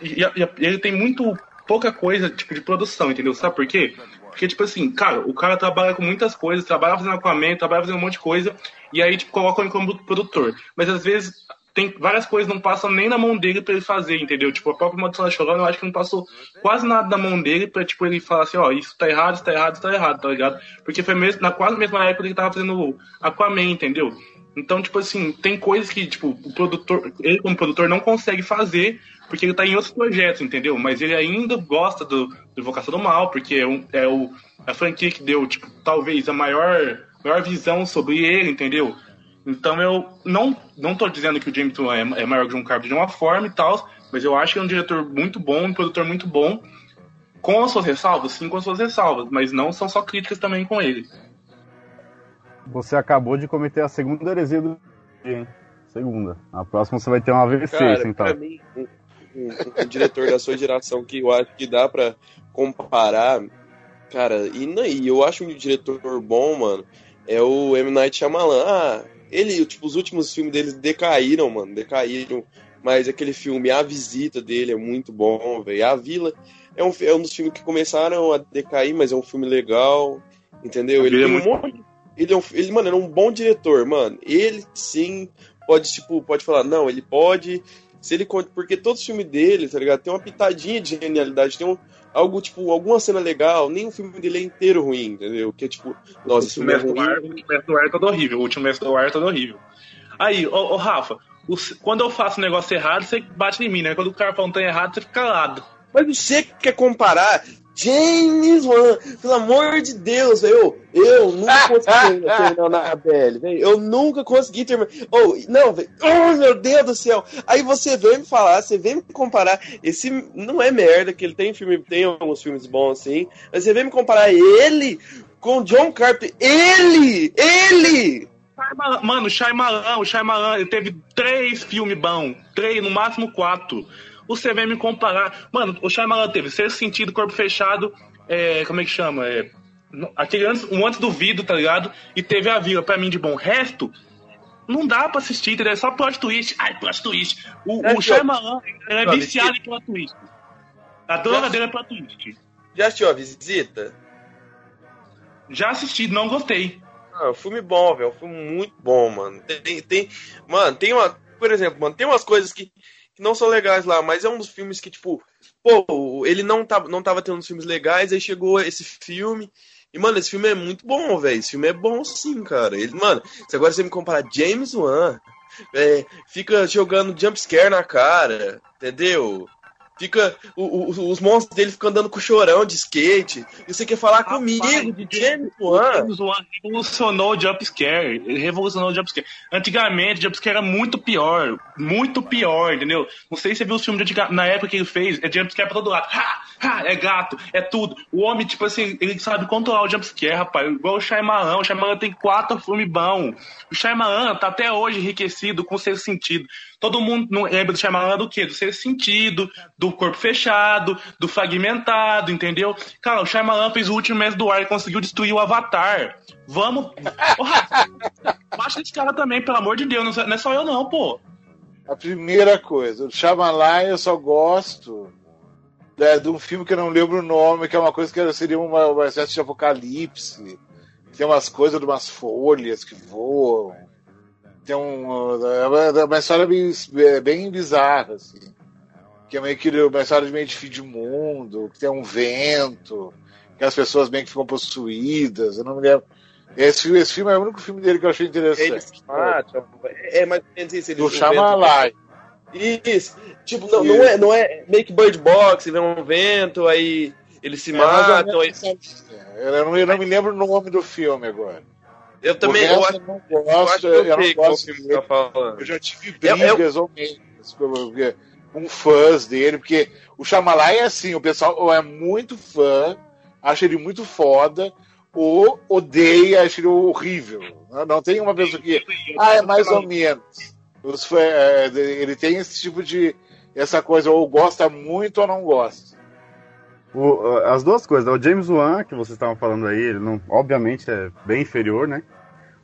E, e- ele tem muito pouca coisa, tipo, de produção, entendeu? Sabe por quê? Porque, tipo assim, cara, o cara trabalha com muitas coisas, trabalha fazendo Aquaman, trabalha fazendo um monte de coisa, e aí, tipo, coloca ele como produtor. Mas às vezes tem várias coisas não passam nem na mão dele pra ele fazer, entendeu? Tipo, a própria da Chorona, eu acho que não passou quase nada na mão dele pra, tipo, ele falar assim, ó, isso tá errado, isso tá errado, isso tá errado, tá ligado? Porque foi mesmo, na quase mesma época que ele tava fazendo Aquaman, entendeu? Então, tipo assim, tem coisas que, tipo, o produtor, ele como produtor não consegue fazer porque ele tá em outros projetos, entendeu? Mas ele ainda gosta do, do Invocação do Mal, porque é, um, é o, a franquia que deu, tipo, talvez a maior, maior visão sobre ele, entendeu? Então eu não, não tô dizendo que o James Wan é, é maior que o John Carpenter de uma forma e tal, Mas eu acho que é um diretor muito bom, um produtor muito bom, com as suas ressalvas, sim, com as suas ressalvas, mas não são só críticas também com ele. Você acabou de cometer a segunda heresia do dia, hein? Segunda. A próxima você vai ter uma AVC, Cara, então. pra mim, um, um- um diretor da sua geração que eu acho que dá pra comparar, cara, e, não- e eu acho um diretor bom, mano, é o M. Night Shyamalan. Ah, ele, tipo, os últimos filmes deles decaíram, mano, decaíram, mas aquele filme A Visita dele é muito bom, velho. A Vila é um, é um dos filmes que começaram a decair, mas é um filme legal, entendeu? A Ele é tem um monte ele é um, ele, mano, ele é um bom diretor, mano. Ele sim pode, tipo, pode falar, não, ele pode. Se ele porque todos os filmes dele, tá ligado? Tem uma pitadinha de genialidade, tem um, algo, tipo, alguma cena legal, nem o filme dele é inteiro ruim, entendeu? Que é tipo, nossa, o filme é do Ar, ruim. o Mestre do Ar todo horrível. O último Mestre do Ar todo horrível. Aí, ô, ô, Rafa, quando eu faço um negócio errado, você bate em mim, né? Quando o cara fala um tá errado, você fica calado. Mas você quer comparar James Wan, pelo amor de Deus, velho. Eu, eu nunca consegui terminar na BL, velho. Eu nunca consegui terminar. Oh, não, velho. Oh, meu Deus do céu. Aí você vem me falar, você vem me comparar. Esse não é merda, que ele tem filme, tem alguns filmes bons assim. Mas você vem me comparar ele com John Carpenter. Ele! Ele! Mano, o Shyamalan, o Shyamalan, ele teve três filmes bons. Três, no máximo quatro. Você vem me comparar. Mano, o Shyamalan teve Ser Sentido, Corpo Fechado, é, como é que chama? É, aquele antes, um antes do vidro, tá ligado? E teve a Vila, pra mim, de bom. Resto, não dá pra assistir, entendeu? É só plot twist. Ai, plot twist. O, É, o Shyamalan, ele é viciado em plot twist. A droga dele é plot twist. Já assistiu a visita? Já assisti, não gostei. Ah, é filme bom, velho. É filme muito bom, mano. Tem, tem, mano, tem uma. Por exemplo, mano, tem umas coisas que, não são legais lá, mas é um dos filmes que, tipo, pô, ele não tava, não tava tendo uns filmes legais, aí chegou esse filme. E, mano, esse filme é muito bom, velho. Esse filme é bom sim, cara. Ele, mano, se agora você me comparar James Wan, é, fica jogando jumpscare na cara, entendeu? Fica. o- o- os monstros dele ficam andando com chorão de skate. E você quer falar comigo de James Wan? James Wan revolucionou o jumpscare. Ele revolucionou o jumpscare. Antigamente, o jumpscare era muito pior. Muito pior, entendeu? Não sei se você viu os filmes de na época que ele fez. É jumpscare pra todo lado. Ha! Ha! É gato, é tudo. O homem, tipo assim, ele sabe controlar o jumpscare, rapaz. Igual o Shyamalan. O Shyamalan tem quatro filmes bons. O Shyamalan tá até hoje enriquecido com o sexto sentido. Todo mundo lembra do Shyamalan do quê? Do sexto sentido, do corpo fechado, do fragmentado, entendeu? Cara, o Shyamalan fez o último mês do ar e conseguiu destruir o Avatar. Vamos. Rafa, baixa esse cara também, pelo amor de Deus. Não sou- não é só eu, não, pô. A primeira coisa, o Shyamalan eu só gosto é, de um filme que eu não lembro o nome, que é uma coisa que seria uma, uma espécie de apocalipse. Tem umas coisas de umas folhas que voam. Tem um, é uma- é uma história bem, bem bizarra, assim. Que é meio que uma história de meio de fim de mundo, que tem um vento, que as pessoas meio que ficam possuídas. Eu não me lembro. Esse, filme- esse filme é o único filme dele que eu achei interessante. Eles matam. É mais ou menos isso. Eles Do Shyamalan. Isso. Tipo, não, não, é, não é make bird box, vem um vento, aí eles se É, ou matam. Aí... Eu não, eu não me lembro o nome do filme agora. Eu também eu acho, eu não eu acho que eu, eu gosto você tá falando. Eu já tive É- é- brigas ou meias com- fãs dele, porque o Shyamalan é assim, o pessoal ou é muito fã, acha ele muito foda, ou odeia, acha ele horrível. Não, não tem uma pessoa que, ah, é mais ou menos. Os é, ele tem esse tipo de, essa coisa, ou gosta muito ou não gosta. O- as duas coisas, o James Wan, que vocês estavam falando aí, ele não, obviamente é bem inferior, né?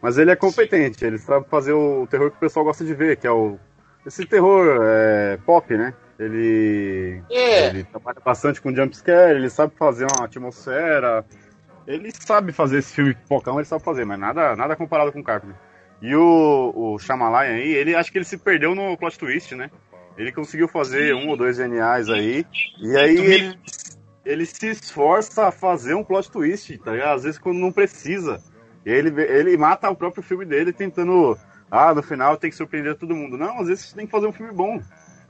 Mas ele é competente, ele sabe fazer o terror que o pessoal gosta de ver, que é o esse terror é, pop, né? Ele, É. ele trabalha bastante com jumpscare, ele sabe fazer uma atmosfera, ele sabe fazer esse filme pipocão, ele sabe fazer, mas nada, nada comparado com o Carpenter. E o, o Shyamalan aí, ele acho que ele se perdeu no plot twist, né? Ele conseguiu fazer um ou dois geniais aí, e aí ele, ele se esforça a fazer um plot twist, tá ligado? Às vezes quando não precisa. Ele, ele mata o próprio filme dele tentando, ah, no final tem que surpreender todo mundo. Não, às vezes tem que fazer um filme bom.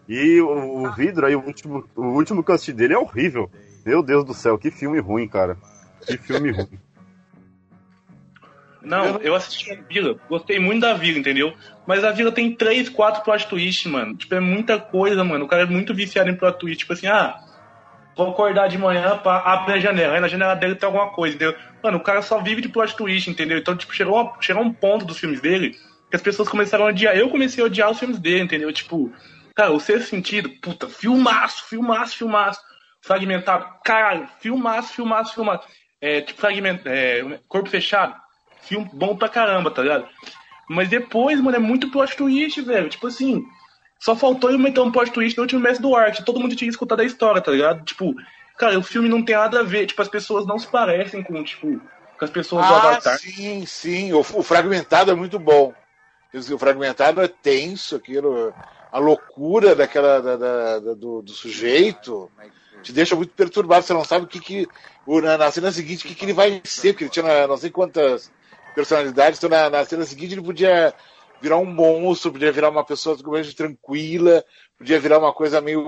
E o, o vidro aí, o último, o último que eu assisti dele é horrível. Meu Deus do céu, que filme ruim, cara. Que filme ruim. Não, eu assisti a Vila, gostei muito da Vila, entendeu? Mas a Vila tem três, quatro plot twists, mano. Tipo, é muita coisa, mano. O cara é muito viciado em plot twist. Tipo assim, ah, vou acordar de manhã, pra, abre a janela. Aí na janela dele tem alguma coisa, entendeu? Mano, o cara só vive de plot twist, entendeu? Então, tipo, chegou, chegou um ponto dos filmes dele que as pessoas começaram a odiar. Eu comecei a odiar os filmes dele, entendeu? Tipo, cara, o sexto sentido, puta, filmaço, filmaço, filmaço. Fragmentado, caralho, filmaço, filmaço, filmaço. É, tipo, fragmentado, é, corpo fechado, filme bom pra caramba, tá ligado? Mas depois, mano, é muito plot twist, velho. Tipo assim, só faltou ele meter um plot twist no último mês do Ark. Todo mundo tinha escutado a história, tá ligado? Tipo, cara, o filme não tem nada a ver. Tipo, as pessoas não se parecem com, tipo, com as pessoas do Ah, Avatar. sim, sim. O, o fragmentado é muito bom. Quer dizer, O fragmentado é tenso, aquilo, a loucura daquela da- da- da- do, do sujeito te deixa muito perturbado. Você não sabe o que que na, na cena seguinte o que, que ele vai ser, porque ele tinha não sei quantas personalidades. Então na, na cena seguinte ele podia virar um monstro, podia virar uma pessoa totalmente tranquila, podia virar uma coisa meio,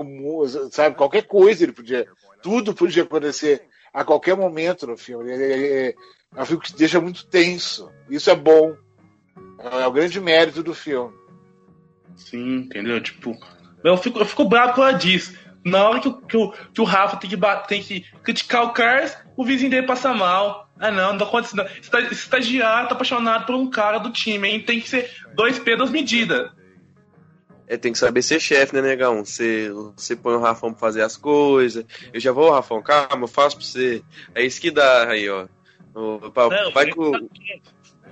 sabe, qualquer coisa ele podia, tudo podia acontecer a qualquer momento no filme. Ele- ele- ele- é um filme que deixa muito tenso. Isso é bom. É o grande mérito do filme. Sim, entendeu? Tipo, eu fico, eu fico bravo por causa disso. Na hora que, que, que o Rafa tem que, tem que criticar o Cars, o vizinho dele passa mal. Ah, não, não acontece não. Esta- Estagiário tá apaixonado por um cara do time, hein? Tem que ser dois P, duas medidas. É, tem que saber ser chefe, né, negão? Você, você põe o Rafão pra fazer as coisas. Eu já vou, Rafão, calma, eu faço pra você. É isso que dá aí, ó. O- pa- Não, vai eu- com.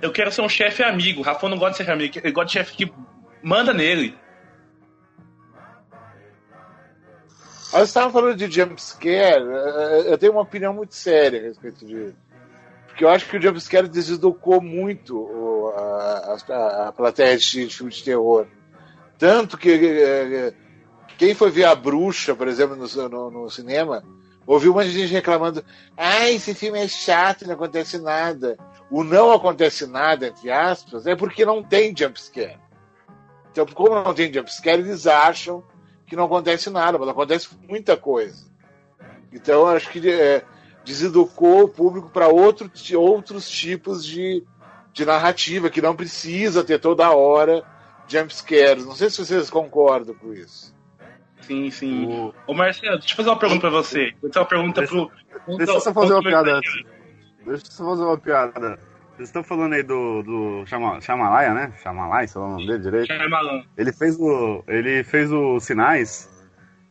Eu quero ser um chefe amigo. O Rafa não gosta de chefe amigo, ele gosta de chefe que manda nele. Mas você estava falando de jumpscare, eh, eu tenho uma opinião muito séria a respeito disso. Porque eu acho que o jumpscare deseducou muito o- a, a- a plateia de, filme de terror. Tanto que eh, quem foi ver A Bruxa, por exemplo, no, no- no cinema, ouviu uma gente reclamando: ah, esse filme é chato, não acontece nada. O não acontece nada, entre aspas, é porque não tem jumpscare. Então, como não tem jumpscare, eles acham que não acontece nada, mas acontece muita coisa. Então, acho que é, deseducou o público para outro, outros tipos de, de narrativa, que não precisa ter toda hora jumpscares. Não sei se vocês concordam com isso. Sim, sim. Ô Marcelo, deixa eu fazer uma pergunta pra você. Vou fazer uma pergunta pro. Deixa eu só fazer uma piada antes. Deixa eu só fazer uma piada. Vocês estão falando aí do, do Chama, Chamalaya, né? Chamalaya, sei lá o nome dele direito. Ele fez o. Ele fez o Sinais.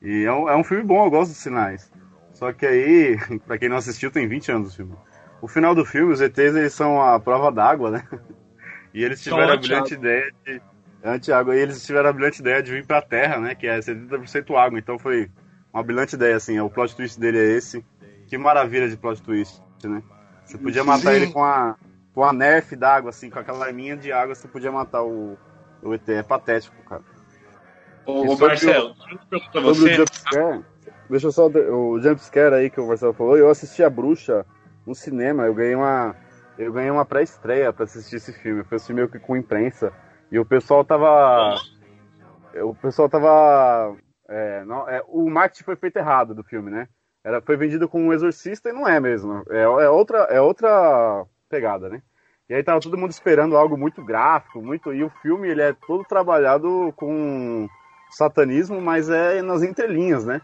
E é um, é um filme bom, eu gosto dos Sinais. Só que aí, pra quem não assistiu, tem 20 anos o filme. O final do filme, os ETs eles são a prova d'água, né? E eles tiveram a brilhante ideia de. Anti-água. E eles tiveram a brilhante ideia de vir pra Terra, né? Que é 70% água. Então foi uma brilhante ideia, assim. O plot twist dele é esse. Que maravilha de plot twist, né? Você podia matar Sim. ele com a, com a nerf d'água, assim, com aquela arminha de água, você podia matar o, o ET. É patético, cara. Ô, Marcelo, o- deixa eu perguntar pra Sobre o você. jumpscare, deixa eu só. O jumpscare aí que o Marcelo falou, eu assisti a Bruxa no cinema, eu ganhei uma. Eu ganhei uma pré-estreia pra assistir esse filme. Fui assistir meio que com imprensa. E o pessoal tava. O pessoal tava. é, não, é, o marketing foi feito errado do filme, né? Era, foi vendido como um exorcista e não é mesmo. É, é, outra, é outra pegada, né? E aí tava todo mundo esperando algo muito gráfico, muito. E o filme ele é todo trabalhado com satanismo, mas é nas entrelinhas, né?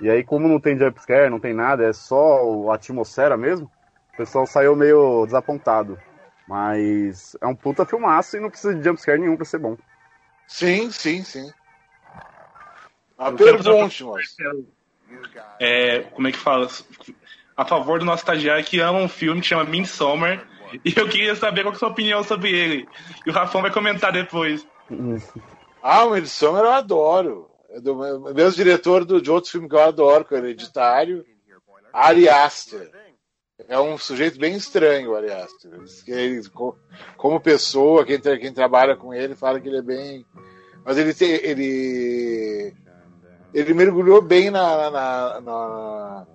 E aí, como não tem jumpscare, não tem nada, é só a atmosfera mesmo, o pessoal saiu meio desapontado. Mas é um puta filmaço e não precisa de jumpscare nenhum pra ser bom. Sim, sim, sim. A Eu fazer uma pergunta, Marcelo. É, como é que fala? A favor do nosso estagiário que ama um filme que chama Midsommar. E eu queria saber qual que é a sua opinião sobre ele. E o Rafão vai comentar depois. Ah, o Midsommar eu adoro. Do mesmo diretor do, de outro filme que eu adoro, que é Hereditário. Ari Aster. É um sujeito bem estranho, o Ari Aster. Ele, co- como pessoa, quem, quem trabalha com ele fala que ele é bem. Mas ele tem. Ele, ele mergulhou bem na, na, na,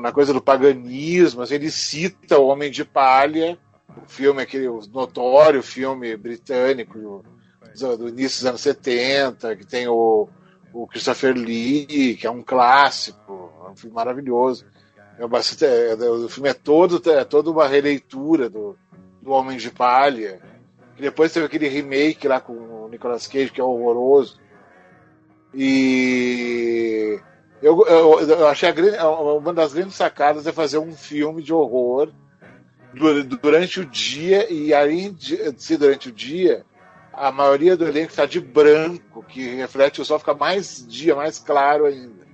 na coisa do paganismo. assim, ele cita o Homem de Palha, o filme, aquele notório filme britânico do, do início dos anos 70, que tem o, o Christopher Lee, que é um clássico, é um filme maravilhoso. É bastante, é, o filme é todo, é toda uma releitura do, do Homem de Palha. E depois teve aquele remake lá com o Nicolas Cage, que é horroroso. E eu, eu, eu achei grande- uma das grandes sacadas é fazer um filme de horror du- durante o dia, e além de ser durante o dia, a maioria do elenco está de branco, que reflete o sol, fica mais dia, mais claro ainda.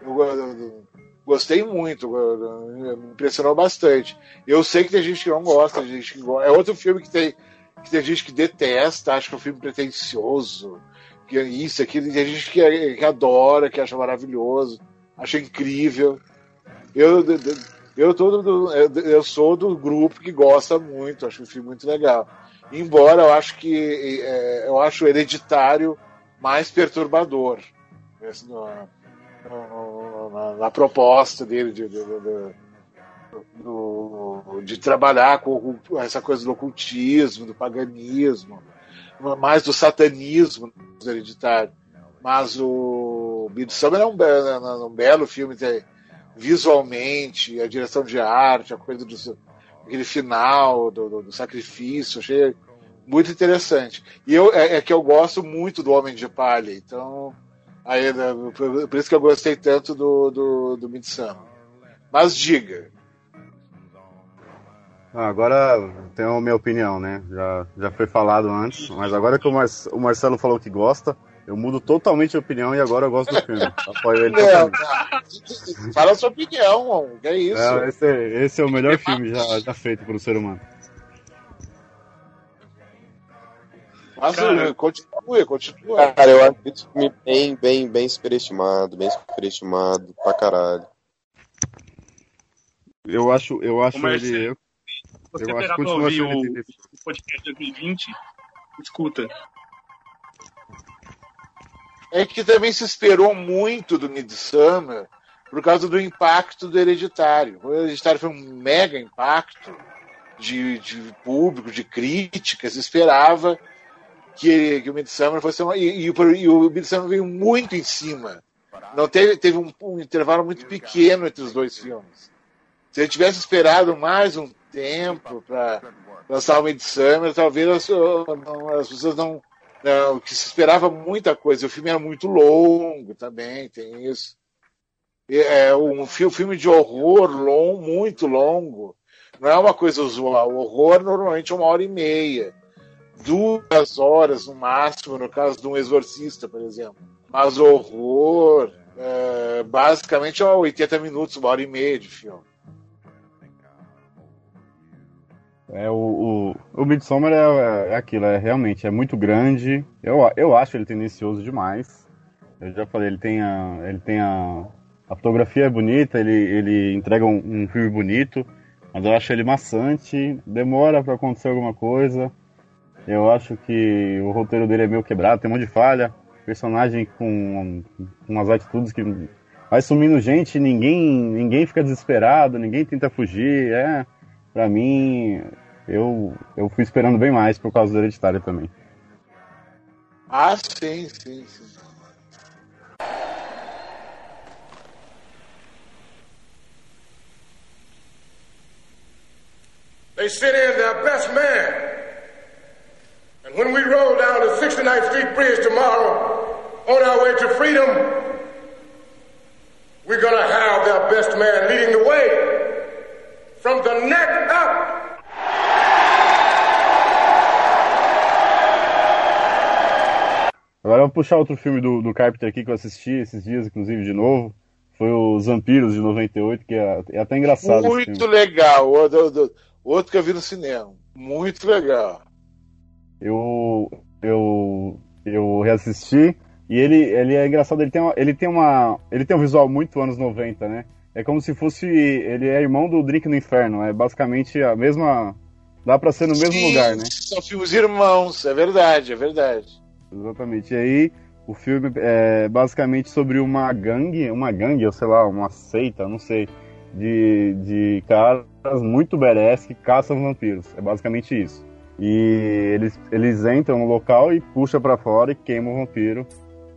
Eu, eu- eu gostei muito, me impressionou bastante. Eu sei que tem gente que não gosta, gente que gosta. É outro filme que tem, que tem gente que detesta, acha que é um filme pretencioso, que é isso, aquilo, tem gente que, que adora, que acha maravilhoso, acha incrível. Eu, eu, do- eu, sou do grupo que gosta muito, acho o filme muito legal. Embora eu acho que é, eu acho hereditário mais perturbador no- no- na, na proposta dele de, de, de- de trabalhar com essa coisa do ocultismo, do paganismo, mais do satanismo do hereditário. Mas o Midsummer é um, be- é um belo filme, tem- visualmente, a direção de arte, a coisa do aquele final do, do- do sacrifício, achei muito interessante. E eu, é, é que eu gosto muito do Homem de Palha, então aí, né, por, por isso que eu gostei tanto do, do, do. Mas diga, Ah, agora tenho a minha opinião, né? Já, já foi falado antes, mas agora que o, Mar o Marcelo falou que gosta, eu mudo totalmente a opinião e agora eu gosto do filme. Apoio ele Não, totalmente. fala a sua opinião, que é isso. Não, esse, é, esse é o melhor filme já, já feito por um ser humano. Mas Cara. continue, continue. Cara, eu acho esse filme bem, bem, bem superestimado, bem superestimado pra caralho. Eu acho, eu acho Ô, Marcelo, ele. Eu, Se você eu acho pegar que pra continua o, 85. o podcast de 2020, escuta. É que também se esperou muito do Midsummer por causa do impacto do Hereditário. O Hereditário foi um mega impacto de, de público, de crítica. Se esperava que, que o Midsummer fosse uma, e, e, e o Midsummer veio muito em cima. Não teve, teve um, um intervalo muito pequeno entre os dois filmes. Se ele tivesse esperado mais um tempo para lançar o Midsummer, talvez as, as pessoas não, não, que se esperava muita coisa. O filme era muito longo também, tem isso. É um fi- filme de horror long, muito longo. Não é uma coisa usual. O horror normalmente é uma hora e meia. Duas horas no máximo, no caso de um exorcista, por exemplo. Mas horror, é, basicamente, é 80 minutos, uma hora e meia de filme. É, o, o, o Midsommar é, é aquilo, é realmente é muito grande. Eu, eu acho ele tendencioso demais. Eu já falei, ele tem a, ele tem a, a fotografia é bonita, ele, ele entrega um, um filme bonito, mas eu acho ele maçante, demora pra acontecer alguma coisa. Eu acho que o roteiro dele é meio quebrado, tem um monte de falha, personagem com, com umas atitudes que vai sumindo gente, ninguém ninguém fica desesperado, ninguém tenta fugir, é Pra mim, eu, eu fui esperando bem mais por causa do Hereditário também. Ah, sim, sim, sim. They sent in their best man. And when we roll down the 69th Street Bridge tomorrow on our way to freedom, we're going to have their best man leading the way from the neck up. Agora eu vou puxar outro filme do, do Carpenter aqui que eu assisti esses dias, inclusive, de novo. Foi Os Vampiros de 98, que é, é até engraçado. esse Muito filme. legal. Outro, outro- outro que eu vi no cinema. Muito legal. Eu, eu, eu reassisti e ele, ele é engraçado, ele tem, uma, ele, tem uma, ele tem um visual muito anos 90, né? É como se fosse. Ele é irmão do Drink no Inferno, é basicamente a mesma. Dá pra ser no mesmo Sim, lugar, né? São filmes irmãos, é verdade, é verdade. Exatamente. E aí, o filme é basicamente sobre uma gangue, uma gangue, ou sei lá, uma seita, não sei, de, de caras muito badass que caçam vampiros. É basicamente isso. E eles, eles entram no local e puxam pra fora e queimam o vampiro,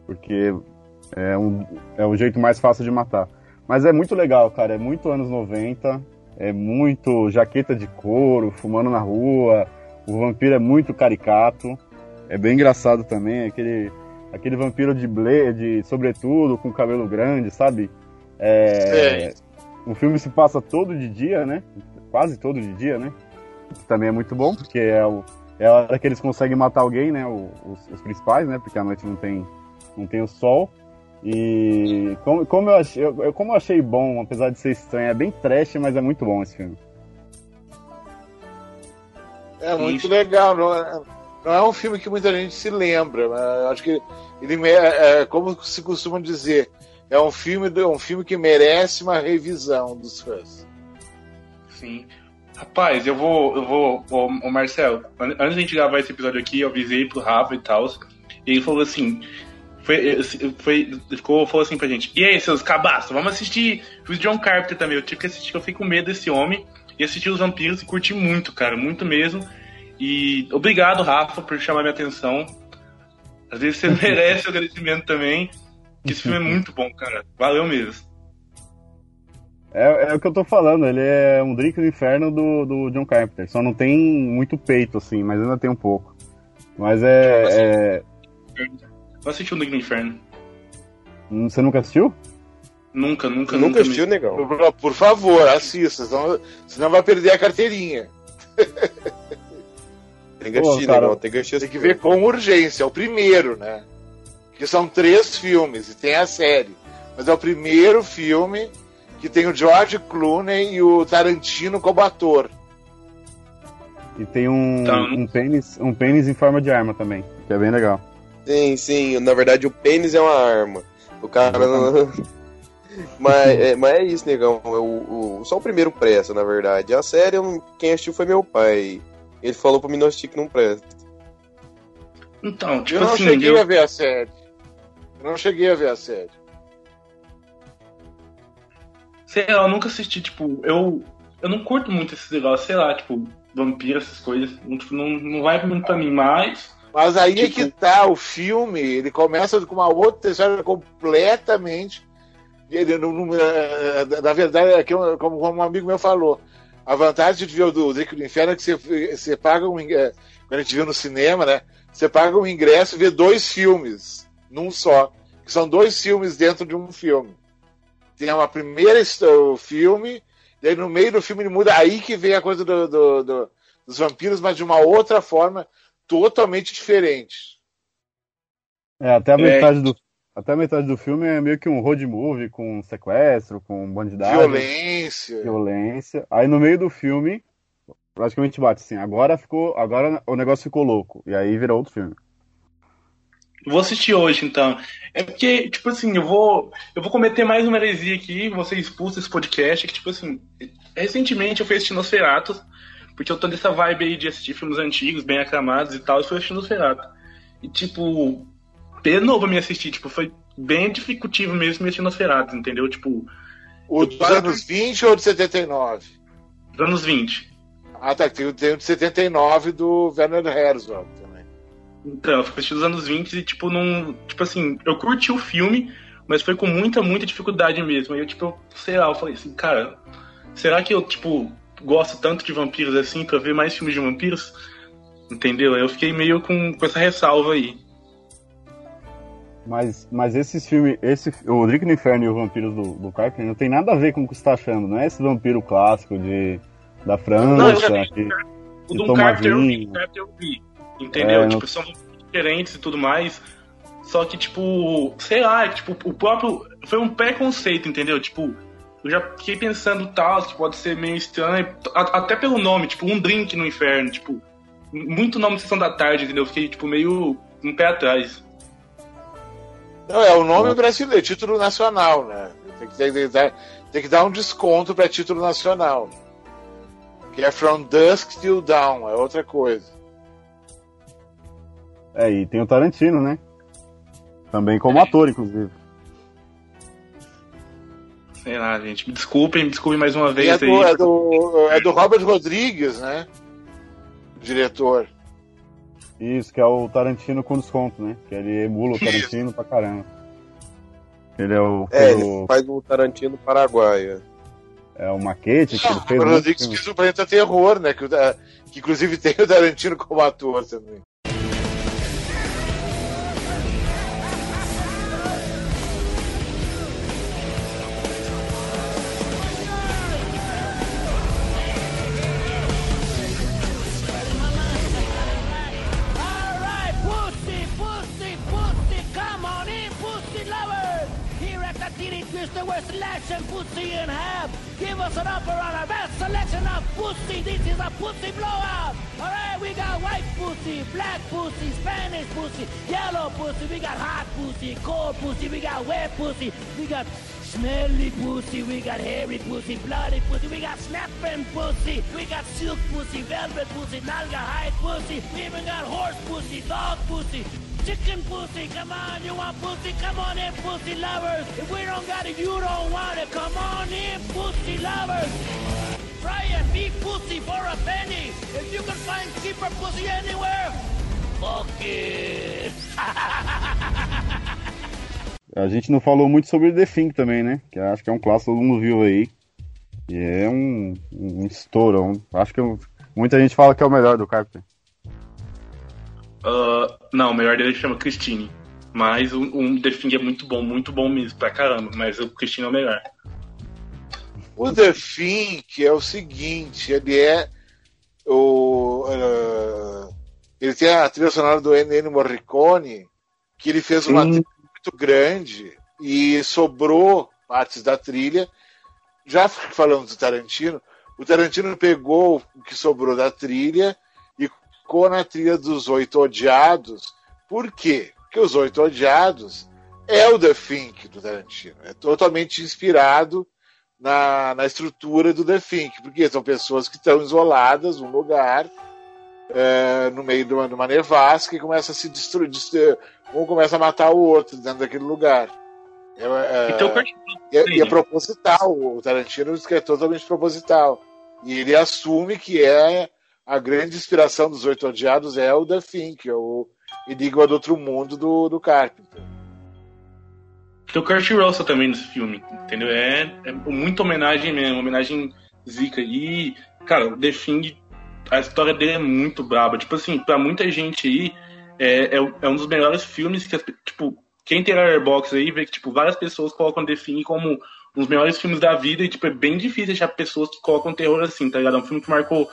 porque é um, é o jeito mais fácil de matar. Mas é muito legal, cara, é muito anos 90. é muito jaqueta de couro, fumando na rua. O vampiro é muito caricato. É bem engraçado também, aquele, aquele vampiro de ble, de sobretudo, com cabelo grande, sabe? É, o filme se passa todo de dia, né? Quase todo de dia, né? Também é muito bom, porque é, o, é a hora que eles conseguem matar alguém, né? O- os, os principais, né? Porque à noite não tem, não tem o sol. E como, como, eu achei, eu- como eu achei bom, apesar de ser estranho, é bem trash, mas é muito bom esse filme. É muito legal. Não é, não é um filme que muita gente se lembra, mas eu acho que ele, me- é, como se costuma dizer, é um filme, um filme que merece uma revisão dos fãs. Sim. Rapaz, eu vou. Eu vou. Ô, ô Marcelo, an- antes de a gente gravar esse episódio aqui, eu avisei pro Rafa e tal. E ele falou assim. Foi, foi, ficou, falou assim pra gente: E aí, seus cabaços, vamos assistir os John Carpenter também. Eu tive que assistir, eu fiquei com medo desse homem. E assisti os vampiros e curti muito, cara, muito mesmo. E obrigado, Rafa, por chamar minha atenção. Às vezes você merece o agradecimento também. Que esse filme é muito bom, cara. Valeu mesmo. É, é o que eu tô falando, ele é um drink do inferno do, do John Carpenter. Só não tem muito peito, assim, mas ainda tem um pouco. Mas é. é... Eu assisti o Drink no Inferno. Hum, Você nunca assistiu? Nunca, nunca, Nunca assistiu, negão? Por, por favor, assista, senão, senão vai perder a carteirinha. Tem que Pô, assistir, cara, negão. Tem que assistir. Tem que ver com urgência, é o primeiro, né? Que são três filmes e tem a série. Mas é o primeiro filme que tem o George Clooney e o Tarantino como ator. E tem um, Tá. um, pênis, um pênis em forma de arma também, que é bem legal. Sim, sim. Na verdade, o pênis é uma arma. O cara não. mas, é, mas é isso, negão. O, o- só o primeiro presta, na verdade. A série, quem assistiu foi meu pai. Ele falou pra mim não assistir que não presta. Então, tipo eu não assim, cheguei eu- a ver a série. Eu não cheguei a ver a série. Sei lá, eu nunca assisti, tipo, eu. Eu não curto muito esses negócios, sei lá, tipo, vampiro, essas coisas. Não, tipo, não, não vai muito pra mim, mas. Mas aí é Tipo- que tá, o filme, ele começa com uma outra história completamente. Ele, não- não- eh, na verdade, é como, como um amigo meu falou, a vantagem de ver o do Drink do Inferno é que você, você paga um ingresso, quando a gente viu no cinema, né? Você paga um ingresso e vê dois filmes num só. Que são dois filmes dentro de um filme. Tem uma primeira o filme, e aí no meio do filme ele muda. Aí que vem a coisa do- do- do- dos vampiros, mas de uma outra forma totalmente diferente. É, até a É. metade do. Até a metade do filme é meio que um road movie com sequestro, com bandidagem, Violência. violência. Aí no meio do filme, praticamente bate assim, agora ficou. Agora o negócio ficou louco. E aí virou outro filme. Vou assistir hoje, então. É porque, tipo assim, eu vou. Eu vou cometer mais uma heresia aqui, vou ser expulso desse podcast, que, tipo assim, recentemente eu fui assistir porque eu tô nessa vibe aí de assistir filmes antigos, bem aclamados e tal, e fui assistir Nosferatu. E, tipo, de novo me assistir, tipo, foi bem dificultivo mesmo me assistir Nosferatu, entendeu? Tipo, O dos anos 20 ou de 79? dos anos 20. Ah, tá. Tem, o- o de 79 do Werner Herzog também. Então, eu fui assistir dos anos 20 e, tipo, não. Tipo assim, eu curti o filme, mas foi com muita, muita dificuldade mesmo. Aí eu, tipo, sei lá, eu falei assim, cara, será que eu, tipo, gosto tanto de vampiros assim pra ver mais filmes de vampiros? Entendeu? Eu fiquei meio com, com essa ressalva aí. Mas, mas esses filmes, esse, o Drink no Inferno e o Vampiros do, do Carpenter não tem nada a ver com o que você tá achando. Não é esse vampiro clássico de, da Não, eu França, já vi. que, O que do toma Carter eu vi, Carter eu vi. Entendeu? É, tipo, não- são diferentes e tudo mais. Só que, tipo, sei lá, tipo, o próprio. Foi um preconceito, entendeu? Tipo, eu já fiquei pensando tal, que pode ser meio estranho. Até pelo nome, tipo, um drink no inferno, tipo, muito nome de sessão da tarde, entendeu? Eu fiquei, tipo, meio um pé atrás. Não, é o nome brasileiro, título nacional, né? Tem que, tem que dar, tem que dar um desconto para título nacional. Que é From Dusk Till Dawn, é outra coisa. É, e tem o Tarantino, né? Também como ator, inclusive. Sei lá, gente. Me desculpem, me desculpem mais uma E vez é, aí. do, é, do, é do Robert Rodrigues, né? O diretor. Isso, que é o Tarantino com desconto, né? Que ele emula o Tarantino pra caramba. Ele é o. É, o- ele faz o Tarantino paraguaio. é o Maquete, que ele O fez. muito Rodrigues o Planeta Terror, né? Que, o que inclusive tem o Tarantino como ator também. We're slashing pussy in half. Give us an upper on our best selection of pussy. This is a pussy blowout. Alright, we got white pussy, black pussy, Spanish pussy, yellow pussy. We got hot pussy, cold pussy. We got wet pussy. We got smelly pussy. We got hairy pussy, bloody pussy. We got snapping pussy. We got silk pussy, velvet pussy, nalga hide pussy. We even got horse pussy, dog pussy. Chicken pussy, come on, you want pussy? Come on in, pussy lovers. If we don't got it, you don't want it. Come on in, pussy lovers. Try and be pussy for a penny. If you can find cheaper pussy anywhere, fuck it. A gente não falou muito sobre The Thing também, né? Que acho que é um clássico, todo mundo viu aí. E é um, um estouro. um- acho que muita gente fala que é o melhor do Carpenter. Ah, não, o melhor dele chama Christine. Mas o, um The Thing é muito bom, muito bom mesmo, pra caramba. Mas o Christine é o melhor. O The Fink é o seguinte, ele é o eh, ele tem a trilha sonora do Ennio Morricone, que ele fez uma trilha muito grande e sobrou partes da trilha. Já falando do Tarantino, o Tarantino pegou o que sobrou da trilha e colocou na trilha dos Oito Odiados. Por quê? Porque os Oito Odiados é o The Fink do Tarantino. É totalmente inspirado na, na estrutura do The Fink, porque são pessoas que estão isoladas num lugar, é, no meio de uma, de uma nevasca, e começa a se destruir. destru- um começa a matar o outro dentro daquele lugar. É, é, Então, Kurt e é, e é proposital, o Tarantino diz que é totalmente proposital. E ele assume que é a grande inspiração dos Oito Odiados é o The Fink, é o Enigma do Outro Mundo do, do Carpenter. Tem o Kurt Russell também nesse filme, entendeu? É, é muita homenagem mesmo, homenagem zica. E, cara, o The Thing, a história dele é muito braba. Tipo assim, pra muita gente aí, é, é, é um dos melhores filmes que, tipo, quem tem Airbox aí vê que, tipo, várias pessoas colocam The Thing como um dos melhores filmes da vida e, tipo, é bem difícil achar pessoas que colocam terror assim, tá ligado? É um filme que marcou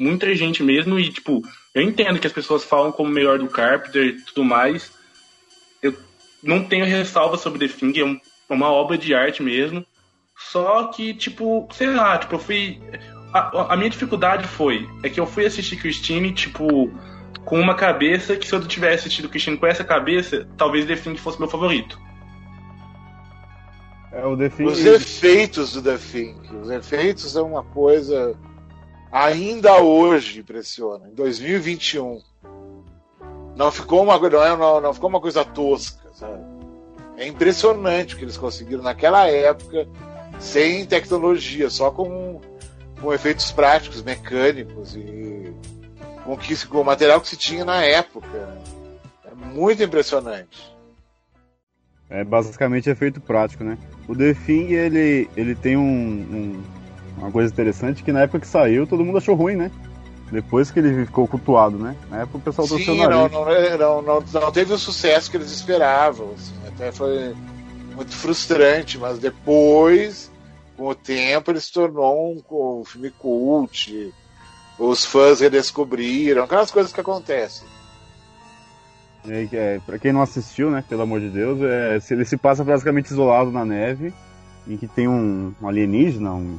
muita gente mesmo e, tipo, eu entendo que as pessoas falam como o melhor do Carpenter e tudo mais, eu não tenho ressalva sobre The Thing, é é uma obra de arte mesmo. Só que, tipo, sei lá, tipo, eu fui. A, a minha dificuldade foi, é que eu fui assistir Christine, tipo, com uma cabeça que se eu tivesse assistido Christine com essa cabeça, talvez The Thing fosse meu favorito. É o The Thing. Os efeitos do The Fink. Os efeitos são uma coisa ainda hoje impressiona. Em 2021. Não ficou uma, não, é- não, não ficou uma coisa tosca, sabe? É impressionante o que eles conseguiram naquela época, sem tecnologia, só com, com efeitos práticos, mecânicos e com, que, com o material que se tinha na época. É muito impressionante. É basicamente efeito prático, né? O The Thing, ele, ele tem um, um- uma coisa interessante que na época que saiu, todo mundo achou ruim, né? Depois que ele ficou cultuado, né? Na época o pessoal torceu o Sim, não, nariz. não, não, não, teve o sucesso que eles esperavam. assim, até foi muito frustrante, mas depois, com o tempo, ele se tornou um, um filme cult. Os fãs redescobriram, aquelas coisas que acontecem. Aí, é, pra quem não assistiu, né, pelo amor de Deus, é, se- ele se passa praticamente isolado na neve, em que tem um, um alienígena, um,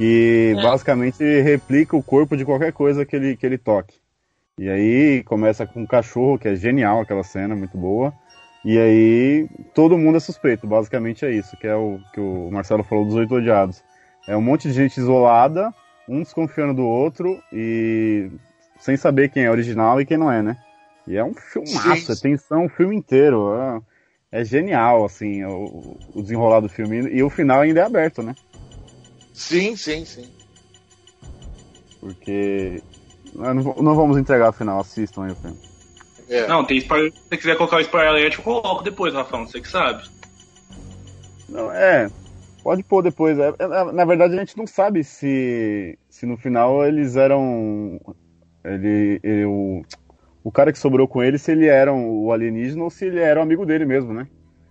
que É. basicamente replica o corpo de qualquer coisa que ele, que ele toque. E aí começa com um cachorro, que é genial aquela cena, muito boa. E aí todo mundo é suspeito, basicamente é isso, que é o que o Marcelo falou dos oito odiados. É um monte de gente isolada, um desconfiando do outro e sem saber quem é original e quem não é, né? E é um filmaço, é tensão o filme inteiro. É, é genial, assim, o, o desenrolar do filme. E o final ainda é aberto, né? Sim, sim, sim. Porque. Não, não vamos entregar o final, assistam aí o filme. É. Não, tem spoiler. Se você quiser colocar o spoiler alert, eu coloco depois, Rafão, você que sabe. Não, é. Pode pôr depois. É, é, na- na verdade, a gente não sabe se, se no final eles eram. Ele, ele- o, o cara que sobrou com ele, se ele era o alienígena ou se ele era um amigo dele mesmo, né?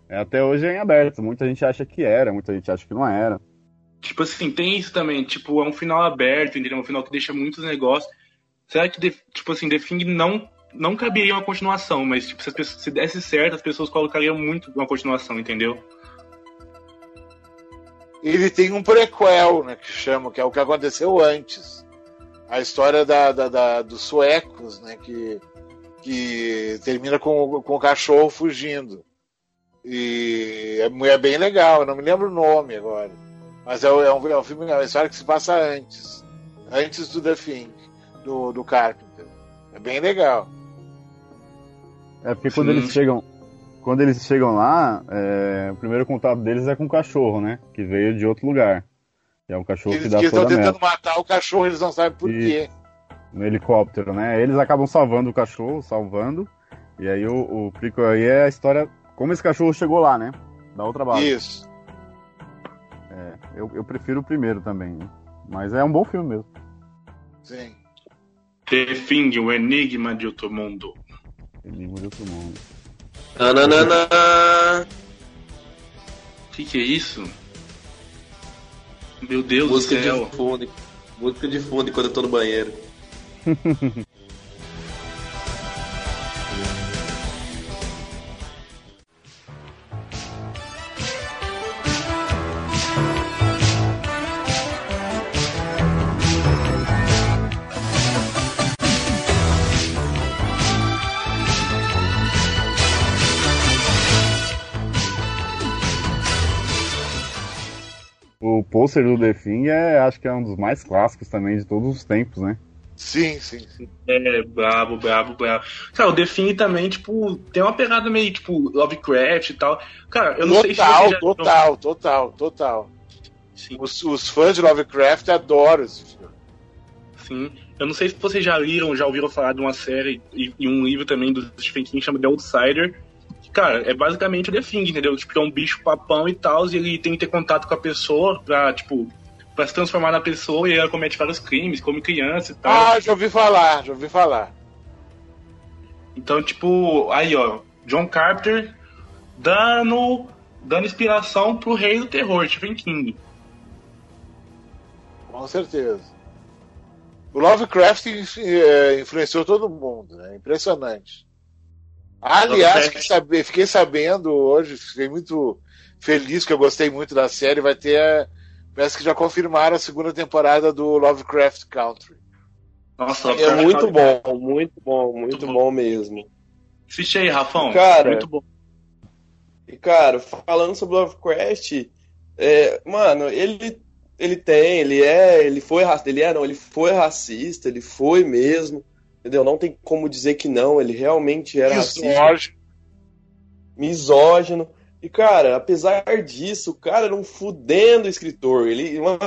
É, até hoje é em aberto. Muita gente acha que era, muita gente acha que não era. Tipo assim, tem isso também, tipo, é um final aberto, entendeu? É um final que deixa muitos negócios. Será que, tipo assim, The Thing não, não caberia uma continuação, mas tipo, se, as pessoas, se desse certo, as pessoas colocariam muito uma continuação, entendeu? Ele tem um prequel, né, que chama, que é o que aconteceu antes. A história da, da- da- dos suecos, né, que, que termina com, com o cachorro fugindo. E é, é bem legal, eu não me lembro o nome agora. Mas é, é um, é um filme, é uma história que se passa antes. Antes do The Thing, do, do Carpenter. É bem legal. É porque quando Sim. eles chegam. Quando eles chegam lá, é, o primeiro contato deles é com o cachorro, né? Que veio de outro lugar. É um cachorro Eles que dá que estão toda a tentando merda. matar o cachorro, eles não sabem por E- quê. No helicóptero, né? Eles acabam salvando o cachorro, salvando. E aí o, o prequel aí é a história. Como esse cachorro chegou lá, né? Da outra base. Isso. É, eu, eu prefiro o primeiro também. né? Mas é um bom filme mesmo. Sim. The Thing, o enigma de outro mundo. Enigma de outro mundo. Nananana. O que, que é isso? Meu Deus Música do céu. de fundo. Música de fundo enquanto eu tô no banheiro. pôster do The Thing é, acho que é um dos mais clássicos também de todos os tempos, né? Sim, sim, sim. É, brabo, brabo, brabo. Cara, o The Thing também, tipo, tem uma pegada meio, tipo, Lovecraft e tal. Cara, eu não sei se total, você já... total, total, total. Os, os fãs de Lovecraft adoram esse filme. Sim. Eu não sei se vocês já leram, já ouviram falar de uma série e, e um livro também do Stephen King chamado The Outsider. Cara, é basicamente o The Thing, entendeu? Tipo, é um bicho papão e tal, e ele tem que ter contato com a pessoa pra, tipo, pra se transformar na pessoa e ela comete vários crimes, como criança e tal. Ah, já ouvi falar, já ouvi falar. Então, tipo, aí, ó, John Carpenter dando, dando inspiração pro rei do terror, Stephen King. Com certeza. O Lovecraft eh, influenciou todo mundo, né? Impressionante. Aliás, sabe- fiquei sabendo hoje, fiquei muito feliz que eu gostei muito da série. Vai ter, a- parece que já confirmaram a segunda temporada do Lovecraft Country. Nossa, É Lovecraft muito Country. bom, muito bom, muito bom mesmo. Assiste aí, Rafão. Cara, Muito bom. E, cara, falando sobre Lovecraft, é, mano, ele, ele tem, ele é, ele foi racista, ele é, não, ele foi racista, ele foi mesmo, entendeu? Não tem como dizer que não, ele realmente era racista. Misógino. Misógino. E, cara, apesar disso, o cara era um fudendo escritor. Ele, mano,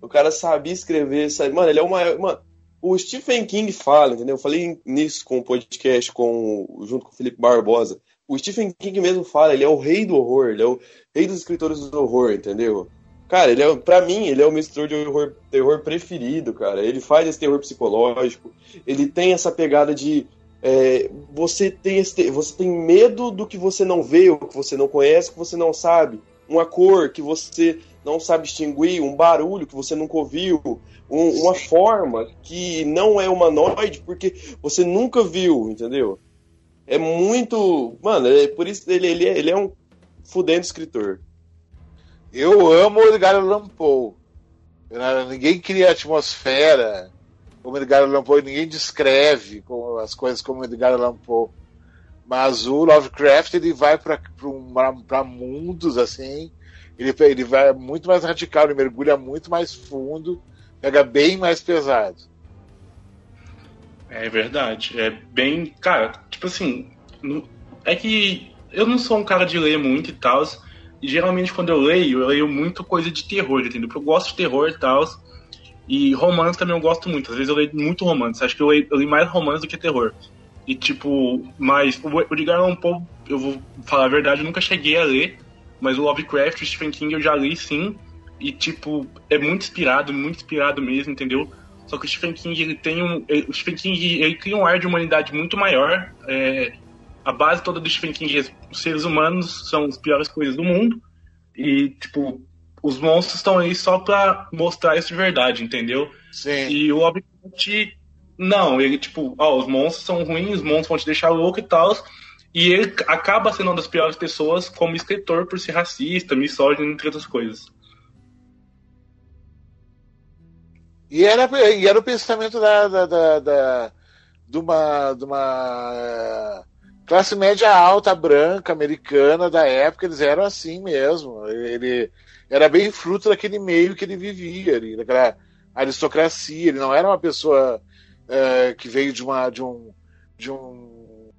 o cara sabia escrever, sabe? Mano, ele é uma. Mano, o Stephen King fala, entendeu? Eu falei nisso com o podcast com, junto com o Felipe Barbosa. O Stephen King mesmo fala, ele é o rei do horror, ele é o rei dos escritores do horror, entendeu? Cara, ele é, pra mim, ele é o meu escritor de horror, terror preferido, cara. Ele faz esse terror psicológico, ele tem essa pegada de é, você tem esse, você tem medo do que você não vê, o que você não conhece, o que você não sabe. Uma cor que você não sabe distinguir, um barulho que você nunca ouviu, um- uma forma que não é humanoide porque você nunca viu, entendeu? É muito. Mano, é por isso ele, ele, é, ele é um fudendo escritor. Eu amo o Edgar Allan Poe. Eu- Ninguém cria atmosfera como Edgar Allan Poe, ninguém descreve as coisas como Edgar Allan Poe. Mas o Lovecraft ele vai para mundos assim, ele, ele vai muito mais radical, ele mergulha muito mais fundo, pega bem mais pesado. É verdade. É bem. Cara, tipo assim. não- É que eu não sou um cara de ler muito e tal. E geralmente quando eu leio, eu leio muito coisa de terror, entendeu? Porque eu gosto de terror e tal. E romance também eu gosto muito. Às vezes eu leio muito romance. Acho que eu leio, eu leio mais romance do que terror. E tipo, mas o Edgar Allan Poe, eu vou falar a verdade, eu nunca cheguei a ler. mas o Lovecraft o Stephen King eu já li sim. E, tipo, é muito inspirado, muito inspirado mesmo, entendeu? Só que o Stephen King, ele tem um. ele- o Stephen King, ele cria um ar de humanidade muito maior. É, a base toda do Stephen King é os seres humanos são as piores coisas do mundo. E, tipo, os monstros estão aí só pra mostrar isso de verdade, entendeu? Sim. E o Lovecraft, não, ele, tipo, ó, os monstros são ruins, os monstros vão te deixar louco e tal. E ele acaba sendo uma das piores pessoas como escritor por ser racista, misógino, entre outras coisas. E era, e era o pensamento da, da, da, da- de, uma, de uma classe média alta, branca, americana da época, eles eram assim mesmo. Ele era bem fruto daquele meio que ele vivia ali, daquela aristocracia. Ele não era uma pessoa eh, que veio de uma de um de um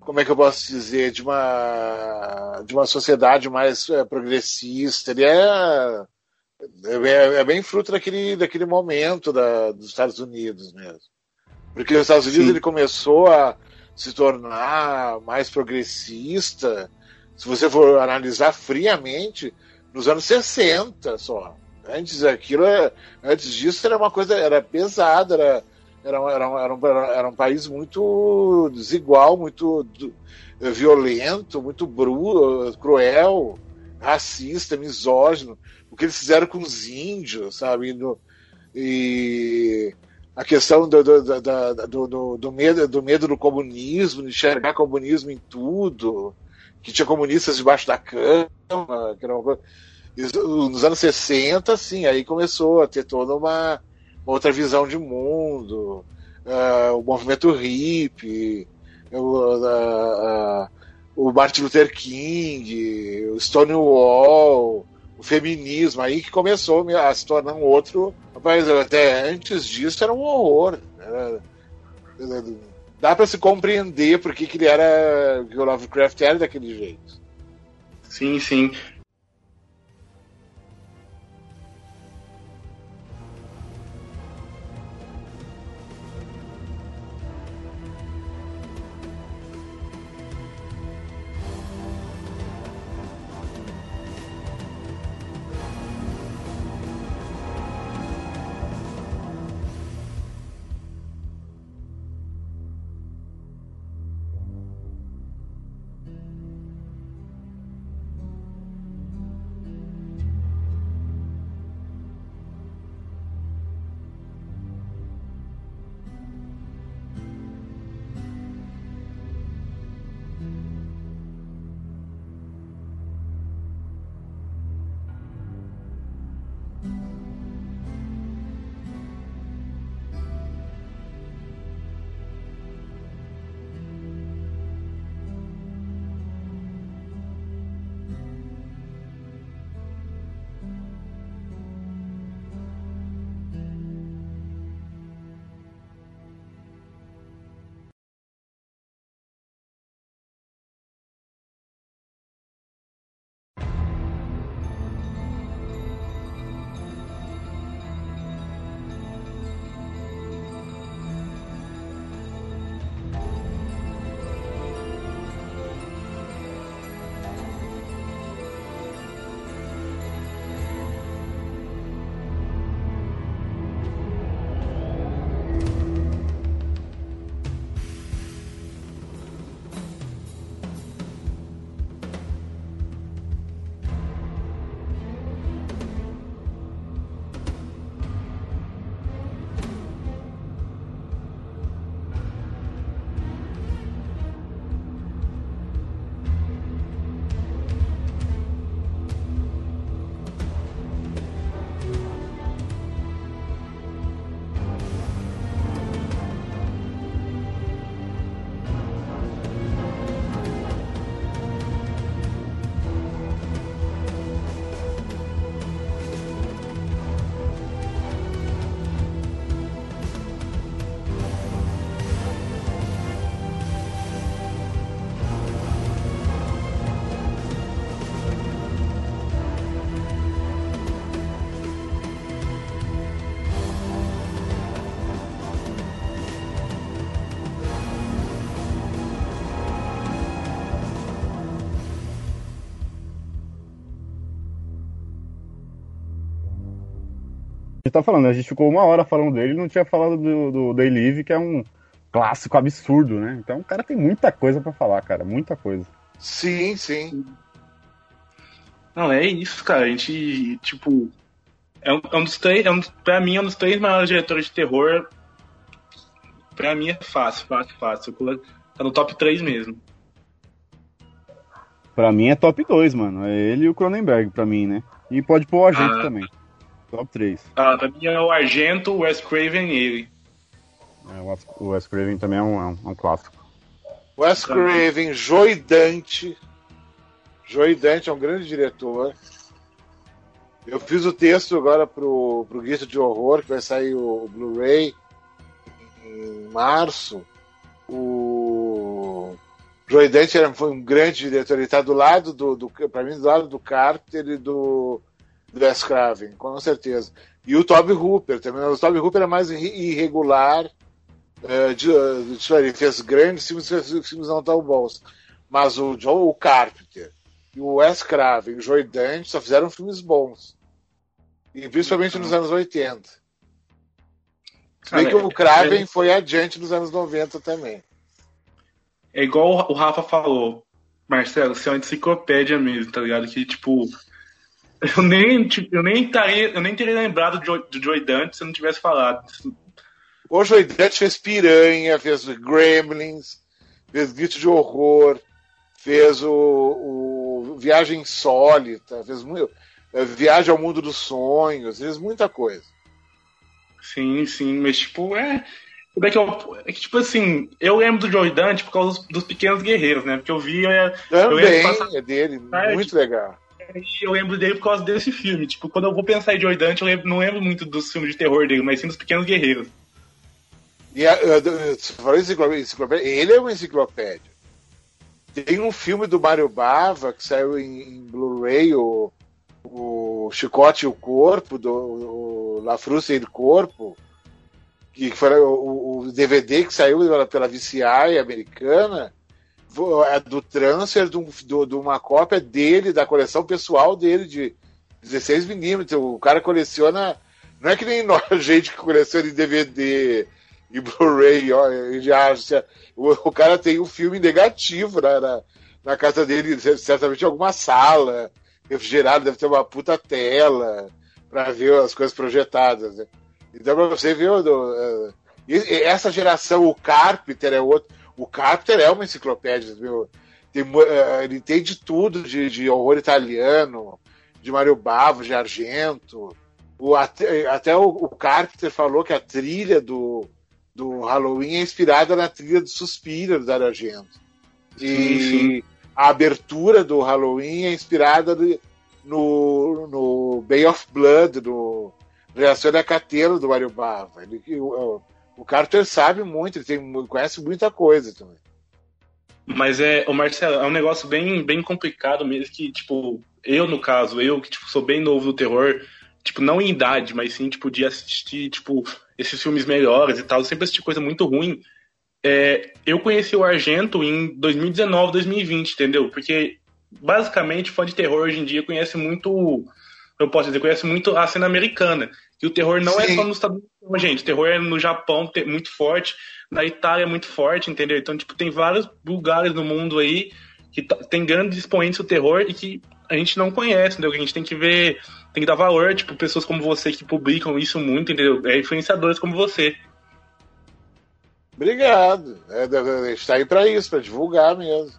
como é que eu posso dizer de uma de uma sociedade mais eh, progressista. Ele é é, é bem fruto daquele, daquele momento da, dos Estados Unidos mesmo. Porque os Estados Unidos Sim. ele começou a se tornar mais progressista, se você for analisar friamente, nos anos 60 só. Antes aquilo, é- antes disso era uma coisa, era pesada, era, era, era, era, um, era um país muito desigual, muito violento, muito bru, cruel, racista, misógino. O que eles fizeram com os índios, sabe? E a questão do, do, do, do- do- do medo, do medo do comunismo, de enxergar comunismo em tudo, que tinha comunistas debaixo da cama, que era uma coisa. Nos anos 60, sim, aí começou a ter toda uma, uma outra visão de mundo, ah, o movimento hippie, o, ah, ah, o Martin Luther King, o Stonewall, o feminismo, aí que começou a se tornar um outro. Mas até antes disso era um horror. Era- dá para se compreender por que ele era. que o Lovecraft era daquele jeito. Sim, sim. Tá falando, a gente ficou uma hora falando dele e não tinha falado do, do Day Live, que é um clássico absurdo, né? Então o cara tem muita coisa pra falar, cara, muita coisa. Sim, sim. Não, é isso, cara. A gente, tipo. É um, é um dos três. É um, pra mim, é um dos três maiores diretores de terror. Pra mim é fácil, fácil, fácil. Tá no top 3 mesmo. Pra mim é top 2, mano. É ele e o Cronenberg, pra mim, né? E pode pôr o Argento Ah. também. Top 3. Ah, pra mim é o Argento, o Wes Craven e ele. É, o Wes- Craven também é um, é um- é um clássico. Wes Craven, Joey Dante. Joey Dante é um grande diretor. Eu fiz o texto agora pro, pro Guito de Horror, que vai sair o, o Blu-ray em março. O Joey Dante era, foi um grande diretor. Ele está do lado do, do para mim, do lado do Carpenter e do, Wes Craven, com certeza. E o Toby Hooper também. O Toby Hooper é mais irre- irregular. É, de, de, ele fez grandes filmes, fez filmes não tão bons. Mas o John, o Carpenter e o Wes Craven e o Joey Dante só fizeram filmes bons. E principalmente nos anos 80. Se bem que o Craven é- foi adiante nos anos 90 também. É igual o Rafa falou. Marcelo, você é uma enciclopédia mesmo, tá ligado? Que, tipo. Eu nem, tipo, eu nem, taria, eu nem teria lembrado do Joy, Joy Dante se eu não tivesse falado. O Joey Dante fez Piranha, fez Gremlins, fez Grito de Horror, fez o, o Viagem Insólita, fez muito, Viagem ao Mundo dos Sonhos, fez muita coisa. Sim, sim, mas tipo, é. É que eu. É que, tipo assim, eu lembro do Joy Dante por causa dos, dos pequenos guerreiros, né? Porque eu vi. Eu, eu Também lembro passar- é dele, É, muito legal. Eu lembro dele por causa desse filme. Tipo, quando eu vou pensar em Joy Dante, eu lembro- não lembro muito dos filmes de terror dele, mas sim dos pequenos guerreiros. E a, você falou enciclopédia, ele é uma enciclopédia. Tem um filme do Mário Bava que saiu em, em Blu-ray, o, o Chicote e o Corpo, do o La Frusta e o Corpo, que foi o, o DVD que saiu pela, pela VCI americana, do transfer de, um- do- de uma cópia dele, da coleção pessoal dele, de 16mm. O cara coleciona. Não é que nem nós, gente que coleciona em DVD e Blu-ray, o, o cara tem um filme negativo na, na, na casa dele, certamente alguma sala, refrigerado, deve ter uma puta tela para ver as coisas projetadas. Né? Então, pra você ver, eh, essa geração, o Carpenter é outro. O Carpenter é uma enciclopédia, viu? Tem, mu- eh, ele entende tudo de, de horror italiano, de Mário Bavo, de Argento. O, até até o, o Carpenter falou que a trilha do, do Halloween é inspirada na trilha do Suspira do Dario Argento. E Sim, sim. a abertura do Halloween é inspirada no- no, no Bay of Blood, do Reação da Catena do Mario Bava. Ele, o, o Carter sabe muito, ele tem, conhece muita coisa também. Mas é, o Marcelo, é um negócio bem, bem complicado mesmo que, tipo, eu no caso, eu que tipo, sou bem novo no terror, tipo, não em idade, mas sim, tipo, de assistir, tipo, esses filmes melhores e tal, eu sempre assisti coisa muito ruim. É, eu conheci o Argento em 2019, 2020, entendeu? Porque, basicamente, fã de terror hoje em dia conhece muito, eu posso dizer, conhece muito a cena americana. E o terror não é Sim. só nos Estados Não, gente. O terror é no Japão muito forte, na Itália é muito forte, entendeu? Então, tipo, tem vários lugares no mundo aí que tá- tem grandes expoentes do terror e que a gente não conhece, entendeu? A gente tem que ver, tem que dar valor, tipo, pessoas como você que publicam isso muito, entendeu? É, influenciadores como você. Obrigado. É, deve- deve- está aí para isso, para divulgar mesmo.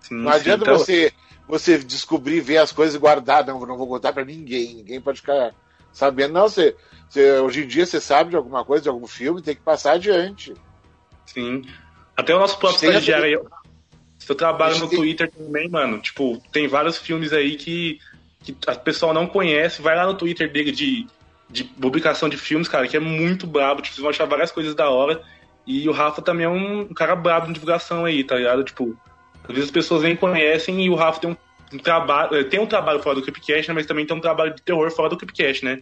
Sim, Não adianta então- você, você descobrir, ver as coisas e guardar. Não, não vou contar para ninguém. Ninguém pode ficar sabendo. Não, você, você- hoje em dia você sabe de alguma coisa, de algum filme, tem que passar adiante. Sim. Até o nosso próprio Tem estagiário aí. Seu trabalho Tem- no Twitter também, mano. Tipo, tem vários filmes aí que, que a pessoa não conhece. Vai lá no Twitter dele de, de publicação de filmes, cara, que é muito brabo. Tipo, vocês vão achar várias coisas da hora. E o Rafa também é um cara brabo de divulgação aí, tá ligado? Tipo, às vezes as pessoas nem conhecem e o Rafa tem um, um trabalho. eh, Tem um trabalho fora do Creepcast, né, mas também tem um trabalho de terror fora do Creepcast, né?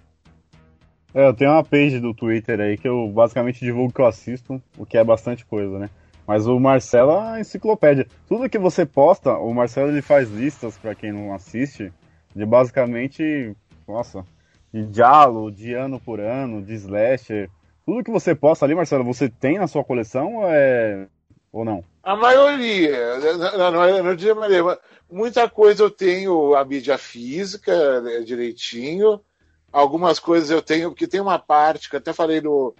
É, eu tenho uma page do Twitter aí que eu basicamente divulgo que eu assisto, o que é bastante coisa, né? Mas o Marcelo é enciclopédia. Tudo que você posta, o Marcelo ele faz listas pra quem não assiste, de basicamente, nossa, de diálogo, de ano por ano, de slasher. Tudo que você posta ali, Marcelo, você tem na sua coleção é... ou não? A maioria, não, não, não diria maioria, muita coisa eu tenho a mídia física né, direitinho, algumas coisas eu tenho, porque tem uma parte que até falei no,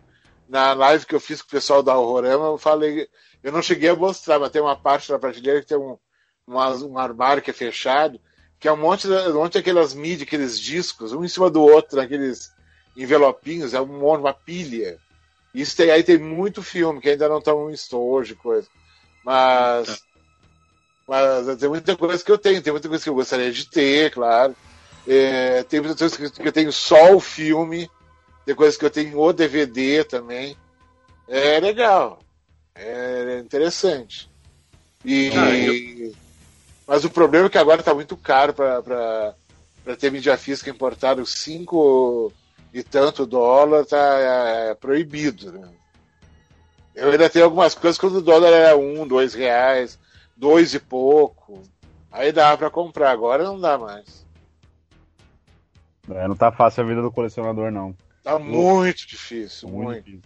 na live que eu fiz com o pessoal da Horrorama, eu falei, eu não cheguei a mostrar, mas tem uma parte da prateleira que tem um, um, um armário que é fechado, que é um monte, um monte daquelas mídias, aqueles discos, um em cima do outro, naqueles envelopinhos, é um monte, uma pilha. Isso tem, aí tem muito filme que ainda não estão em estojo, coisa. Mas, mas tem muita coisa que eu tenho, tem muita coisa que eu gostaria de ter, claro. É, tem muitas coisas que eu tenho só o filme, tem coisas que eu tenho o DVD também. É legal, é interessante. E, Ah, eu- Mas o problema é que agora está muito caro para ter mídia física importada, os cinco e tanto dólar tá é, proibido. Né? Eu ainda tenho algumas coisas quando o dólar era um, dois reais, dois e pouco. Aí dava para comprar, agora não dá mais. É, não tá fácil a vida do colecionador, não. Tá muito difícil, muito. difícil.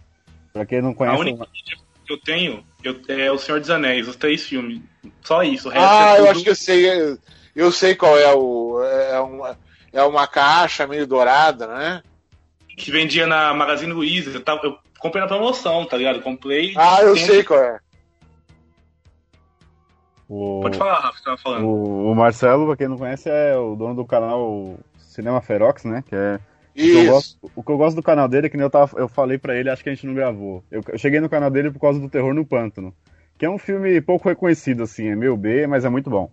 Pra quem não A conhece, única mídia que eu tenho eu, é O Senhor dos Anéis, os três filmes. Só isso. O resto Ah, é eu tudo- acho que eu sei. Eu sei qual é o. É uma, é uma caixa meio dourada, né? que vendia na Magazine Luiza. Eu, tava- eu comprei na promoção, tá ligado? Comprei. Ah, eu sei qual é. o, Pode falar, Rafa, você tava falando. o, o Marcelo, pra quem não conhece, é o dono do canal Cinema Ferox, né? Que é O que, eu Isso. gosto, o que eu gosto do canal dele é que nem eu, tava, eu falei pra ele, acho que a gente não gravou. Eu, eu cheguei no canal dele por causa do Terror no Pântano. Que é um filme pouco reconhecido, assim, é meio B, mas é muito bom.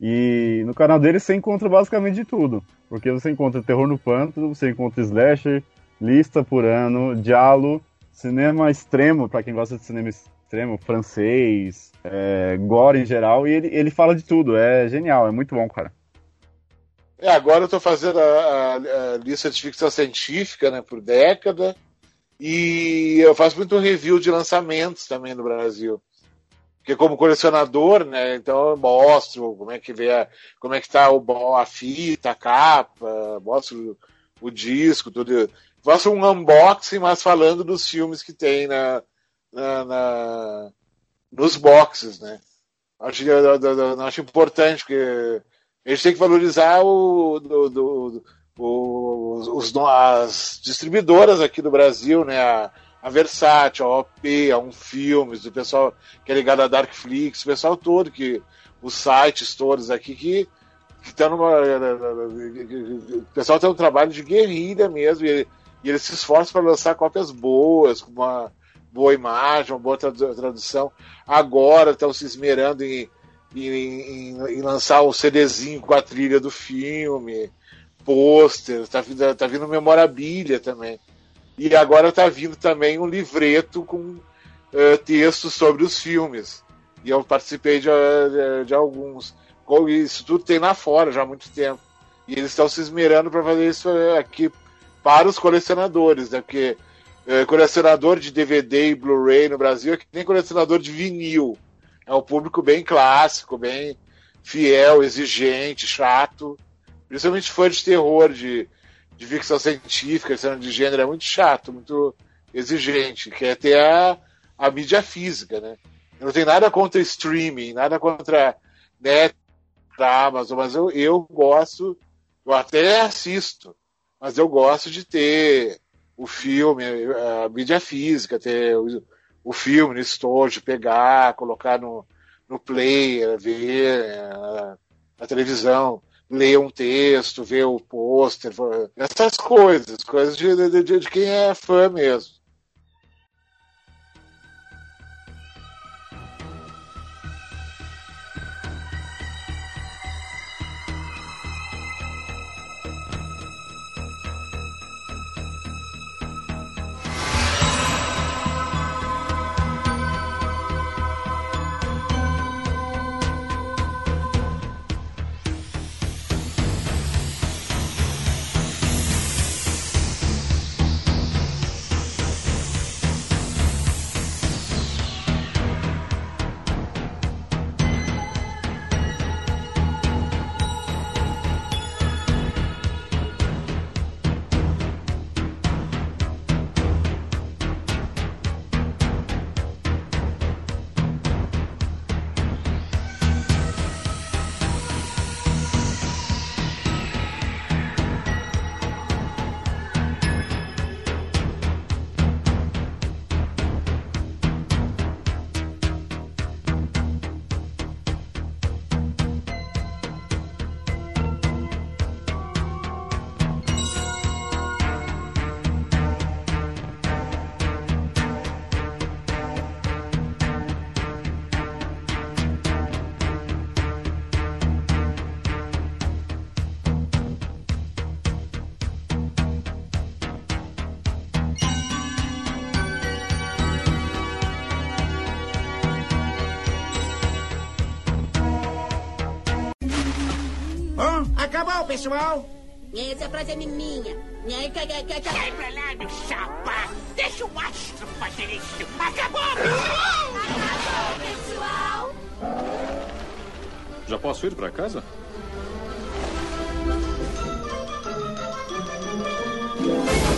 E no canal dele você encontra basicamente de tudo. Porque você encontra Terror no Pântano, você encontra Slasher, Lista por Ano, Diallo, Cinema Extremo, pra quem gosta de cinema extremo, francês, é, gore em geral, e ele, ele fala de tudo, é genial, é muito bom, cara. É, agora eu tô fazendo a, a- a lista de ficção científica, né, por década. E eu faço muito review de lançamentos também no Brasil. Porque como colecionador, né, então eu mostro como é que vê a, como é que tá o, a fita, a capa, mostro o disco, tudo. Faço um unboxing, mas falando dos filmes que tem na, na- na- nos boxes, né? Acho, acho importante, porque a gente tem que valorizar o, do- do- os, as distribuidoras aqui do Brasil, né? A, a Versátil, a OP, a Um Filmes, o pessoal que é ligado a Darkflix, o pessoal todo, que os sites todos aqui que que estão numa. O pessoal tem um trabalho de guerrilha mesmo, e, e eles se esforçam para lançar cópias boas, com uma boa imagem, uma boa tradu- tradução. Agora estão se esmerando em, em, em- em lançar o CDzinho com a trilha do filme, pôster, tá, vindo- tá vindo memorabilia também. E agora tá vindo também um livreto com eh, textos sobre os filmes. E eu participei de, de- de alguns. Isso tudo tem lá fora já há muito tempo. E eles estão se esmerando para fazer isso eh, aqui para os colecionadores, né? Porque eh, colecionador de DVD e Blu-ray no Brasil é que nem colecionador de vinil. É um público bem clássico, bem fiel, exigente, chato. Principalmente fã de terror, de, de ficção científica, cinema de gênero, é muito chato, muito exigente. Quer ter a, a mídia física, né? Eu não tenho nada contra streaming, nada contra net, Amazon, mas eu, eu gosto, eu até assisto, mas eu gosto de ter o filme, a mídia física, ter o, o filme no estojo, pegar, colocar no, no player, ver eh, na, na televisão, ler um texto, ver o pôster, essas coisas, coisas de, de, de- de quem é fã mesmo. Pessoal. Essa frase é minha. Sai pra lá, meu chapa. Deixa o astro fazer isso. Acabou. Acabou, pessoal. Já posso ir pra casa? Acabou.